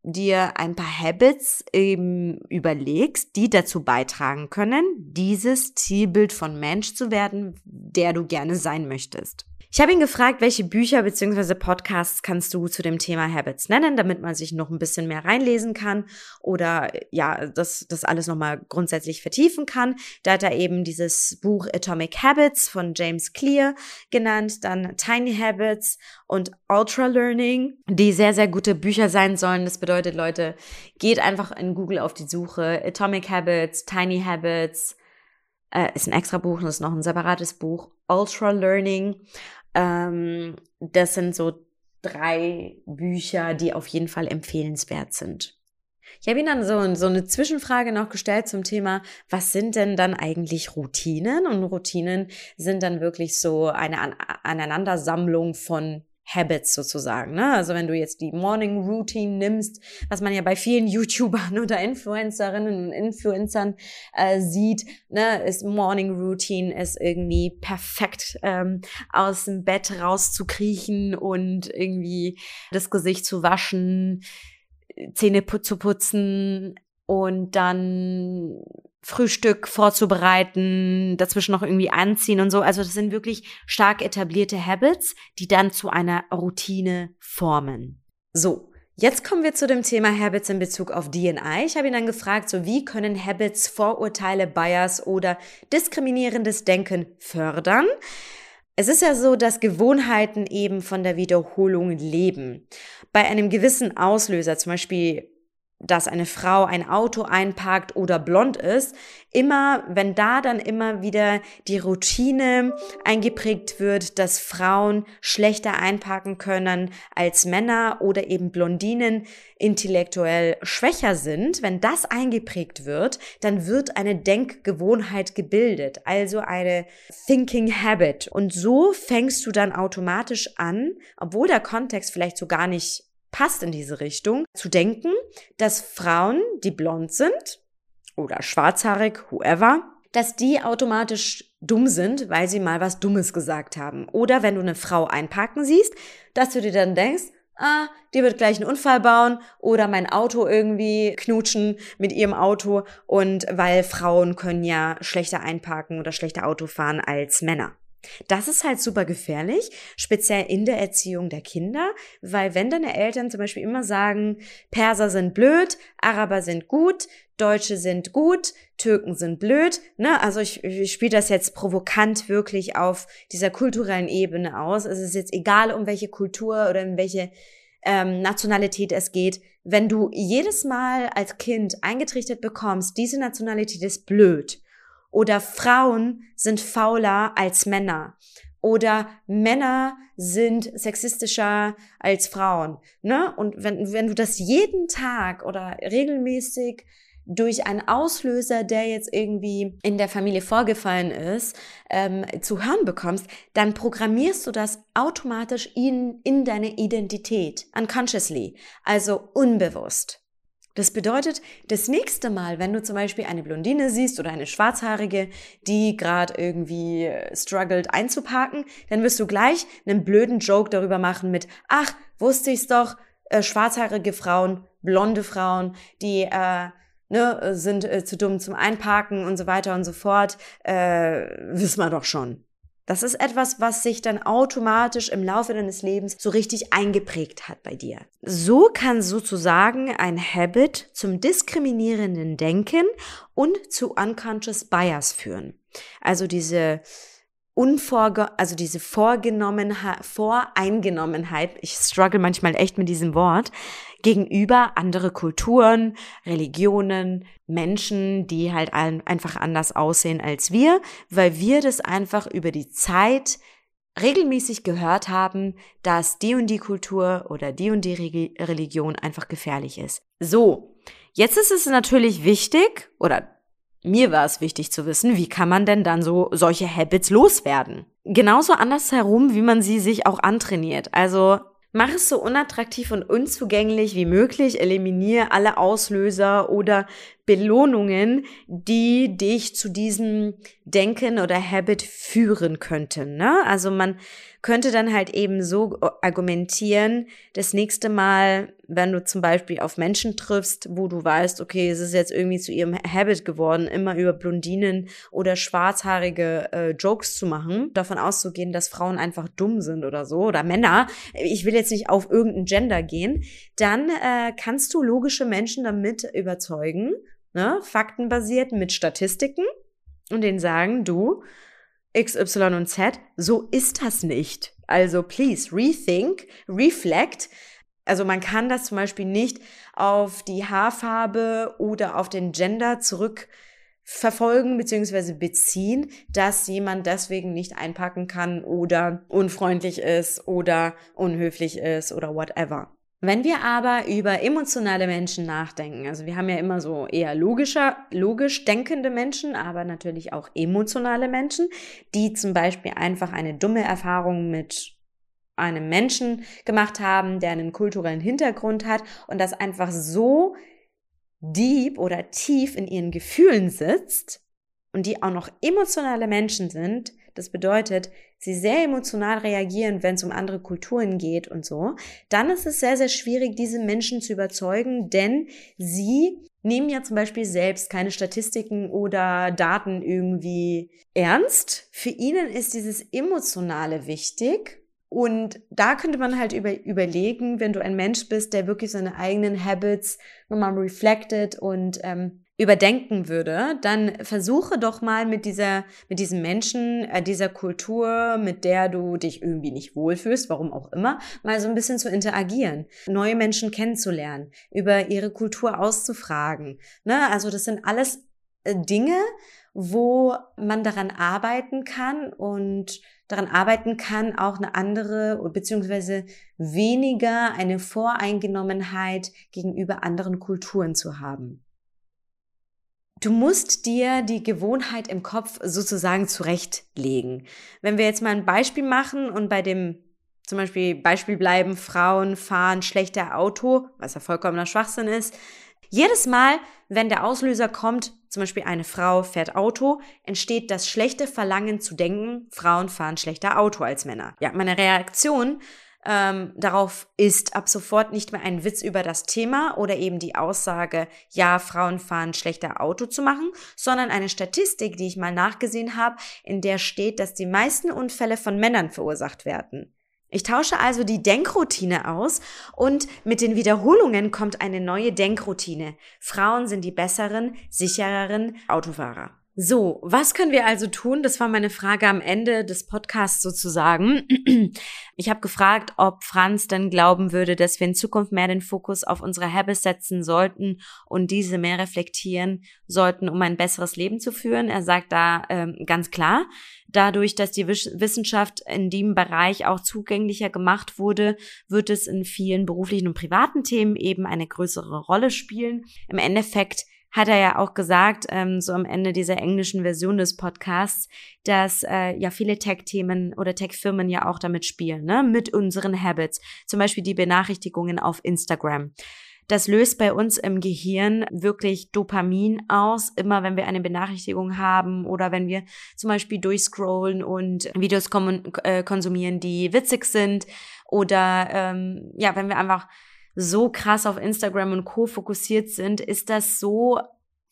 dir ein paar Habits eben überlegst, die dazu beitragen können, dieses Zielbild von Mensch zu werden, der du gerne sein möchtest. Ich habe ihn gefragt, welche Bücher bzw. Podcasts kannst du zu dem Thema Habits nennen, damit man sich noch ein bisschen mehr reinlesen kann oder ja, das, das alles nochmal grundsätzlich vertiefen kann. Da hat er eben dieses Buch Atomic Habits von James Clear genannt, dann Tiny Habits und Ultra Learning, die sehr, sehr gute Bücher sein sollen. Das bedeutet, Leute, geht einfach in Google auf die Suche. Atomic Habits, Tiny Habits, äh, ist ein extra Buch und ist noch ein separates Buch. Ultra Learning ähm, das sind so drei Bücher, die auf jeden Fall empfehlenswert sind. Ich habe Ihnen dann so, so eine Zwischenfrage noch gestellt zum Thema, was sind denn dann eigentlich Routinen? Und Routinen sind dann wirklich so eine An Aneinandersammlung von Habits sozusagen. Ne? Also wenn du jetzt die Morning Routine nimmst, was man ja bei vielen YouTubern oder Influencerinnen und Influencern äh, sieht, ne, ist Morning Routine ist irgendwie perfekt ähm, aus dem Bett rauszukriechen und irgendwie das Gesicht zu waschen, Zähne zu putzen und dann Frühstück vorzubereiten, dazwischen noch irgendwie anziehen und so. Also das sind wirklich stark etablierte Habits, die dann zu einer Routine formen. So, jetzt kommen wir zu dem Thema Habits in Bezug auf DNI. Ich habe ihn dann gefragt, so wie können Habits Vorurteile, Bias oder diskriminierendes Denken fördern? Es ist ja so, dass Gewohnheiten eben von der Wiederholung leben. Bei einem gewissen Auslöser, zum Beispiel dass eine Frau ein Auto einparkt oder blond ist, immer, wenn da dann immer wieder die Routine eingeprägt wird, dass Frauen schlechter einparken können als Männer oder eben Blondinen intellektuell schwächer sind, wenn das eingeprägt wird, dann wird eine Denkgewohnheit gebildet, also eine Thinking Habit. Und so fängst du dann automatisch an, obwohl der Kontext vielleicht so gar nicht passt in diese Richtung, zu denken, dass Frauen, die blond sind oder schwarzhaarig, whoever, dass die automatisch dumm sind, weil sie mal was Dummes gesagt haben. Oder wenn du eine Frau einparken siehst, dass du dir dann denkst, ah, die wird gleich einen Unfall bauen oder mein Auto irgendwie knutschen mit ihrem Auto und weil Frauen können ja schlechter einparken oder schlechter Auto fahren als Männer. Das ist halt super gefährlich, speziell in der Erziehung der Kinder, weil wenn deine Eltern zum Beispiel immer sagen, Perser sind blöd, Araber sind gut, Deutsche sind gut, Türken sind blöd, ne? Also ich, ich spiele das jetzt provokant wirklich auf dieser kulturellen Ebene aus. Es ist jetzt egal, um welche Kultur oder in welche ähm, Nationalität es geht. Wenn du jedes Mal als Kind eingetrichtert bekommst, diese Nationalität ist blöd oder Frauen sind fauler als Männer. Oder Männer sind sexistischer als Frauen. Ne? Und wenn, wenn du das jeden Tag oder regelmäßig durch einen Auslöser, der jetzt irgendwie in der Familie vorgefallen ist, ähm, zu hören bekommst, dann programmierst du das automatisch in, in deine Identität, unconsciously, also unbewusst. Das bedeutet, das nächste Mal, wenn du zum Beispiel eine Blondine siehst oder eine Schwarzhaarige, die gerade irgendwie äh, struggelt einzuparken, dann wirst du gleich einen blöden Joke darüber machen mit, ach, wusste ich's doch, äh, schwarzhaarige Frauen, blonde Frauen, die äh, ne, sind äh, zu dumm zum Einparken und so weiter und so fort, äh, wissen wir doch schon. Das ist etwas, was sich dann automatisch im Laufe deines Lebens so richtig eingeprägt hat bei dir. So kann sozusagen ein Habit zum diskriminierenden Denken und zu unconscious bias führen. Also diese unvorge also diese Vorgenommenheit, Voreingenommenheit, ich struggle manchmal echt mit diesem Wort, gegenüber andere Kulturen, Religionen, Menschen, die halt einfach anders aussehen als wir, weil wir das einfach über die Zeit regelmäßig gehört haben, dass die und die Kultur oder die und die Religion einfach gefährlich ist. So, jetzt ist es natürlich wichtig oder mir war es wichtig zu wissen, wie kann man denn dann so solche Habits loswerden? Genauso andersherum, wie man sie sich auch antrainiert. Also mach es so unattraktiv und unzugänglich wie möglich, eliminiere alle Auslöser oder Belohnungen, die dich zu diesem Denken oder Habit führen könnten. Ne? Also man könnte dann halt eben so argumentieren, das nächste Mal, wenn du zum Beispiel auf Menschen triffst, wo du weißt, okay, es ist jetzt irgendwie zu ihrem Habit geworden, immer über Blondinen oder schwarzhaarige äh, Jokes zu machen, davon auszugehen, dass Frauen einfach dumm sind oder so, oder Männer, ich will jetzt nicht auf irgendein Gender gehen, dann äh, kannst du logische Menschen damit überzeugen, ne, faktenbasiert mit Statistiken und denen sagen, du, X, Y und Z. So ist das nicht. Also please rethink, reflect. Also man kann das zum Beispiel nicht auf die Haarfarbe oder auf den Gender zurückverfolgen bzw. beziehen, dass jemand deswegen nicht einpacken kann oder unfreundlich ist oder unhöflich ist oder whatever. Wenn wir aber über emotionale Menschen nachdenken, also wir haben ja immer so eher logischer, logisch denkende Menschen, aber natürlich auch emotionale Menschen, die zum Beispiel einfach eine dumme Erfahrung mit einem Menschen gemacht haben, der einen kulturellen Hintergrund hat und das einfach so deep oder tief in ihren Gefühlen sitzt und die auch noch emotionale Menschen sind, das bedeutet, sie sehr emotional reagieren, wenn es um andere Kulturen geht und so, dann ist es sehr, sehr schwierig, diese Menschen zu überzeugen, denn sie nehmen ja zum Beispiel selbst keine Statistiken oder Daten irgendwie ernst. Für ihnen ist dieses Emotionale wichtig. Und da könnte man halt über, überlegen, wenn du ein Mensch bist, der wirklich seine eigenen Habits nochmal reflected und ähm, überdenken würde, dann versuche doch mal mit dieser, mit diesem Menschen, äh, dieser Kultur, mit der du dich irgendwie nicht wohlfühlst, warum auch immer, mal so ein bisschen zu interagieren, neue Menschen kennenzulernen, über ihre Kultur auszufragen. Ne? Also das sind alles äh, Dinge, wo man daran arbeiten kann und daran arbeiten kann, auch eine andere beziehungsweise weniger eine Voreingenommenheit gegenüber anderen Kulturen zu haben. Du musst dir die Gewohnheit im Kopf sozusagen zurechtlegen. Wenn wir jetzt mal ein Beispiel machen und bei dem zum Beispiel Beispiel bleiben, Frauen fahren schlechter Auto, was ja vollkommener Schwachsinn ist. Jedes Mal, wenn der Auslöser kommt, zum Beispiel eine Frau fährt Auto, entsteht das schlechte Verlangen zu denken, Frauen fahren schlechter Auto als Männer. Ja, meine Reaktion ähm, darauf ist ab sofort nicht mehr ein Witz über das Thema oder eben die Aussage, ja, Frauen fahren schlechter Auto zu machen, sondern eine Statistik, die ich mal nachgesehen habe, in der steht, dass die meisten Unfälle von Männern verursacht werden. Ich tausche also die Denkroutine aus und mit den Wiederholungen kommt eine neue Denkroutine. Frauen sind die besseren, sichereren Autofahrer. So, was können wir also tun? Das war meine Frage am Ende des Podcasts sozusagen. Ich habe gefragt, ob Franz denn glauben würde, dass wir in Zukunft mehr den Fokus auf unsere Habits setzen sollten und diese mehr reflektieren sollten, um ein besseres Leben zu führen. Er sagt da ähm, ganz klar, dadurch, dass die Wissenschaft in dem Bereich auch zugänglicher gemacht wurde, wird es in vielen beruflichen und privaten Themen eben eine größere Rolle spielen. Im Endeffekt hat er ja auch gesagt, ähm, so am Ende dieser englischen Version des Podcasts, dass äh, ja viele Tech-Themen oder Tech-Firmen ja auch damit spielen, ne? mit unseren Habits. Zum Beispiel die Benachrichtigungen auf Instagram. Das löst bei uns im Gehirn wirklich Dopamin aus, immer wenn wir eine Benachrichtigung haben oder wenn wir zum Beispiel durchscrollen und Videos äh, konsumieren, die witzig sind oder ähm, ja, wenn wir einfach so krass auf Instagram und Co fokussiert sind, ist das so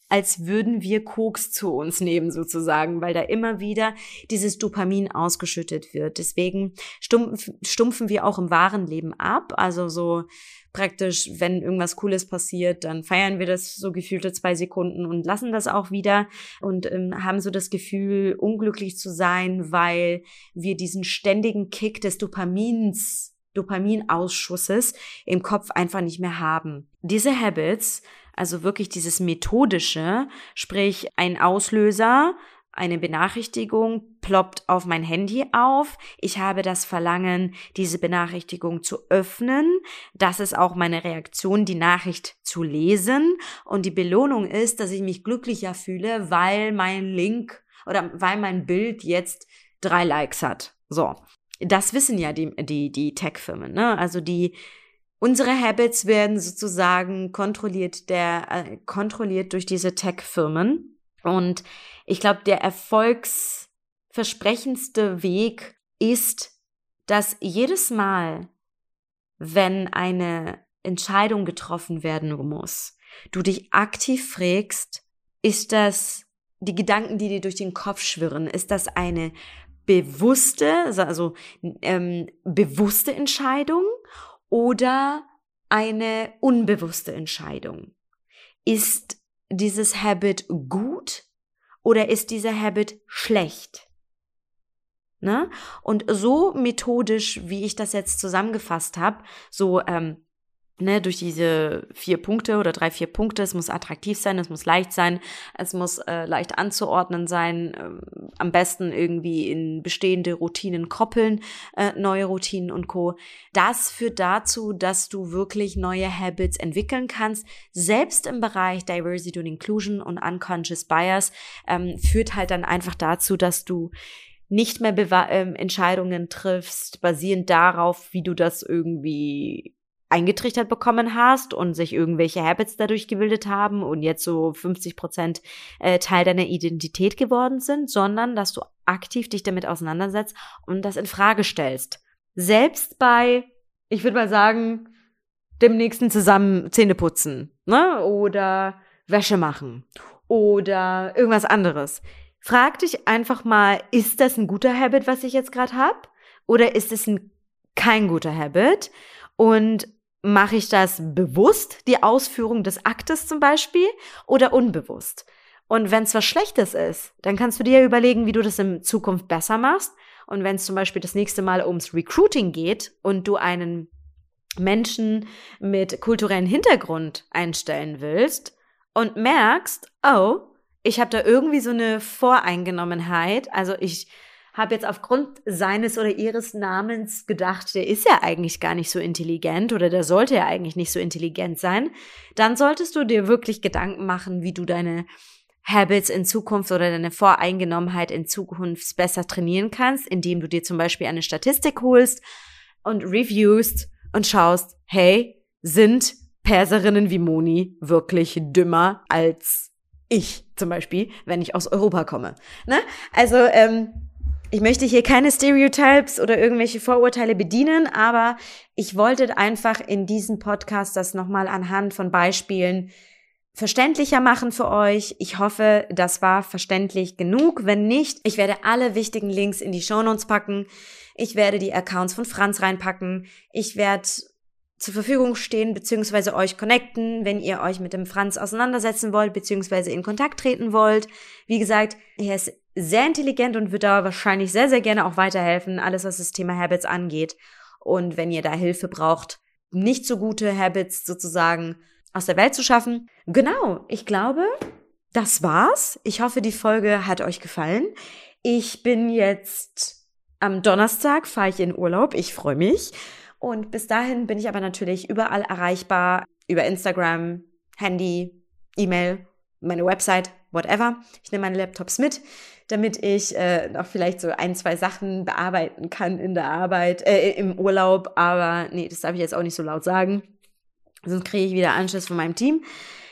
als würden wir Koks zu uns nehmen sozusagen, weil da immer wieder dieses Dopamin ausgeschüttet wird. Deswegen stumpfen, stumpfen wir auch im wahren Leben ab. Also so praktisch, wenn irgendwas Cooles passiert, dann feiern wir das so gefühlte zwei Sekunden und lassen das auch wieder und ähm, haben so das Gefühl, unglücklich zu sein, weil wir diesen ständigen Kick des Dopamins Dopaminausschusses im Kopf einfach nicht mehr haben. Diese Habits, also wirklich dieses methodische, sprich ein Auslöser, eine Benachrichtigung ploppt auf mein Handy auf. Ich habe das Verlangen, diese Benachrichtigung zu öffnen. Das ist auch meine Reaktion, die Nachricht zu lesen. Und die Belohnung ist, dass ich mich glücklicher fühle, weil mein Link oder weil mein Bild jetzt drei Likes hat. So das wissen ja die, die, die Tech-Firmen, ne? Also die unsere Habits werden sozusagen kontrolliert, der, äh, kontrolliert durch diese Tech-Firmen. Und ich glaube, der erfolgsversprechendste Weg ist, dass jedes Mal, wenn eine Entscheidung getroffen werden muss, du dich aktiv fragst, ist das die Gedanken, die dir durch den Kopf schwirren, ist das eine bewusste, also ähm, bewusste Entscheidung oder eine unbewusste Entscheidung? Ist dieses Habit gut oder ist dieser Habit schlecht? Ne? Und so methodisch, wie ich das jetzt zusammengefasst habe, so ähm, ne, durch diese vier Punkte oder drei, vier Punkte. Es muss attraktiv sein, es muss leicht sein, es muss äh, leicht anzuordnen sein, äh, am besten irgendwie in bestehende Routinen koppeln, äh, neue Routinen und Co. Das führt dazu, dass du wirklich neue Habits entwickeln kannst. Selbst im Bereich Diversity und Inclusion und Unconscious Bias ähm, führt halt dann einfach dazu, dass du nicht mehr Bewa ähm, Entscheidungen triffst, basierend darauf, wie du das irgendwie eingetrichtert bekommen hast und sich irgendwelche Habits dadurch gebildet haben und jetzt so 50 Prozent äh, Teil deiner Identität geworden sind, sondern dass du aktiv dich damit auseinandersetzt und das in Frage stellst. Selbst bei, ich würde mal sagen, dem nächsten zusammen Zähne putzen, ne? Oder Wäsche machen oder irgendwas anderes. Frag dich einfach mal, ist das ein guter Habit, was ich jetzt gerade habe? Oder ist es ein kein guter Habit? Und mache ich das bewusst, die Ausführung des Aktes zum Beispiel, oder unbewusst? Und wenn es was Schlechtes ist, dann kannst du dir überlegen, wie du das in Zukunft besser machst. Und wenn es zum Beispiel das nächste Mal ums Recruiting geht und du einen Menschen mit kulturellen Hintergrund einstellen willst und merkst, oh, ich habe da irgendwie so eine Voreingenommenheit, also ich habe jetzt aufgrund seines oder ihres Namens gedacht, der ist ja eigentlich gar nicht so intelligent oder der sollte ja eigentlich nicht so intelligent sein, dann solltest du dir wirklich Gedanken machen, wie du deine Habits in Zukunft oder deine Voreingenommenheit in Zukunft besser trainieren kannst, indem du dir zum Beispiel eine Statistik holst und reviewst und schaust, hey, sind Perserinnen wie Moni wirklich dümmer als ich zum Beispiel, wenn ich aus Europa komme. Ne? Also ähm, ich möchte hier keine Stereotypes oder irgendwelche Vorurteile bedienen, aber ich wollte einfach in diesem Podcast das nochmal anhand von Beispielen verständlicher machen für euch. Ich hoffe, das war verständlich genug. Wenn nicht, ich werde alle wichtigen Links in die Shownotes packen. Ich werde die Accounts von Franz reinpacken. Ich werde zur Verfügung stehen beziehungsweise euch connecten, wenn ihr euch mit dem Franz auseinandersetzen wollt beziehungsweise in Kontakt treten wollt. Wie gesagt, er ist sehr intelligent und wird da wahrscheinlich sehr, sehr gerne auch weiterhelfen, alles was das Thema Habits angeht. Und wenn ihr da Hilfe braucht, nicht so gute Habits sozusagen aus der Welt zu schaffen. Genau, ich glaube, das war's. Ich hoffe, die Folge hat euch gefallen. Ich bin jetzt am Donnerstag, fahre ich in Urlaub. Ich freue mich. Und bis dahin bin ich aber natürlich überall erreichbar über Instagram, Handy, E-Mail, meine Website, whatever. Ich nehme meine Laptops mit, damit ich äh, noch vielleicht so ein, zwei Sachen bearbeiten kann in der Arbeit, äh, im Urlaub. Aber nee, das darf ich jetzt auch nicht so laut sagen. Sonst kriege ich wieder Anschluss von meinem Team.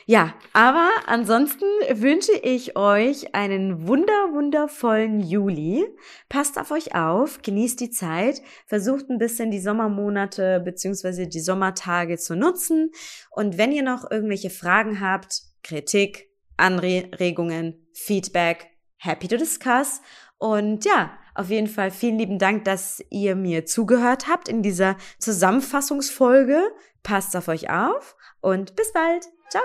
Ja, aber ansonsten wünsche ich euch einen wunder, wundervollen Juli. Passt auf euch auf, genießt die Zeit, versucht ein bisschen die Sommermonate beziehungsweise die Sommertage zu nutzen. Und wenn ihr noch irgendwelche Fragen habt, Kritik, Anregungen, Feedback, happy to discuss. Und ja, auf jeden Fall vielen lieben Dank, dass ihr mir zugehört habt in dieser Zusammenfassungsfolge. Passt auf euch auf und bis bald. Ciao.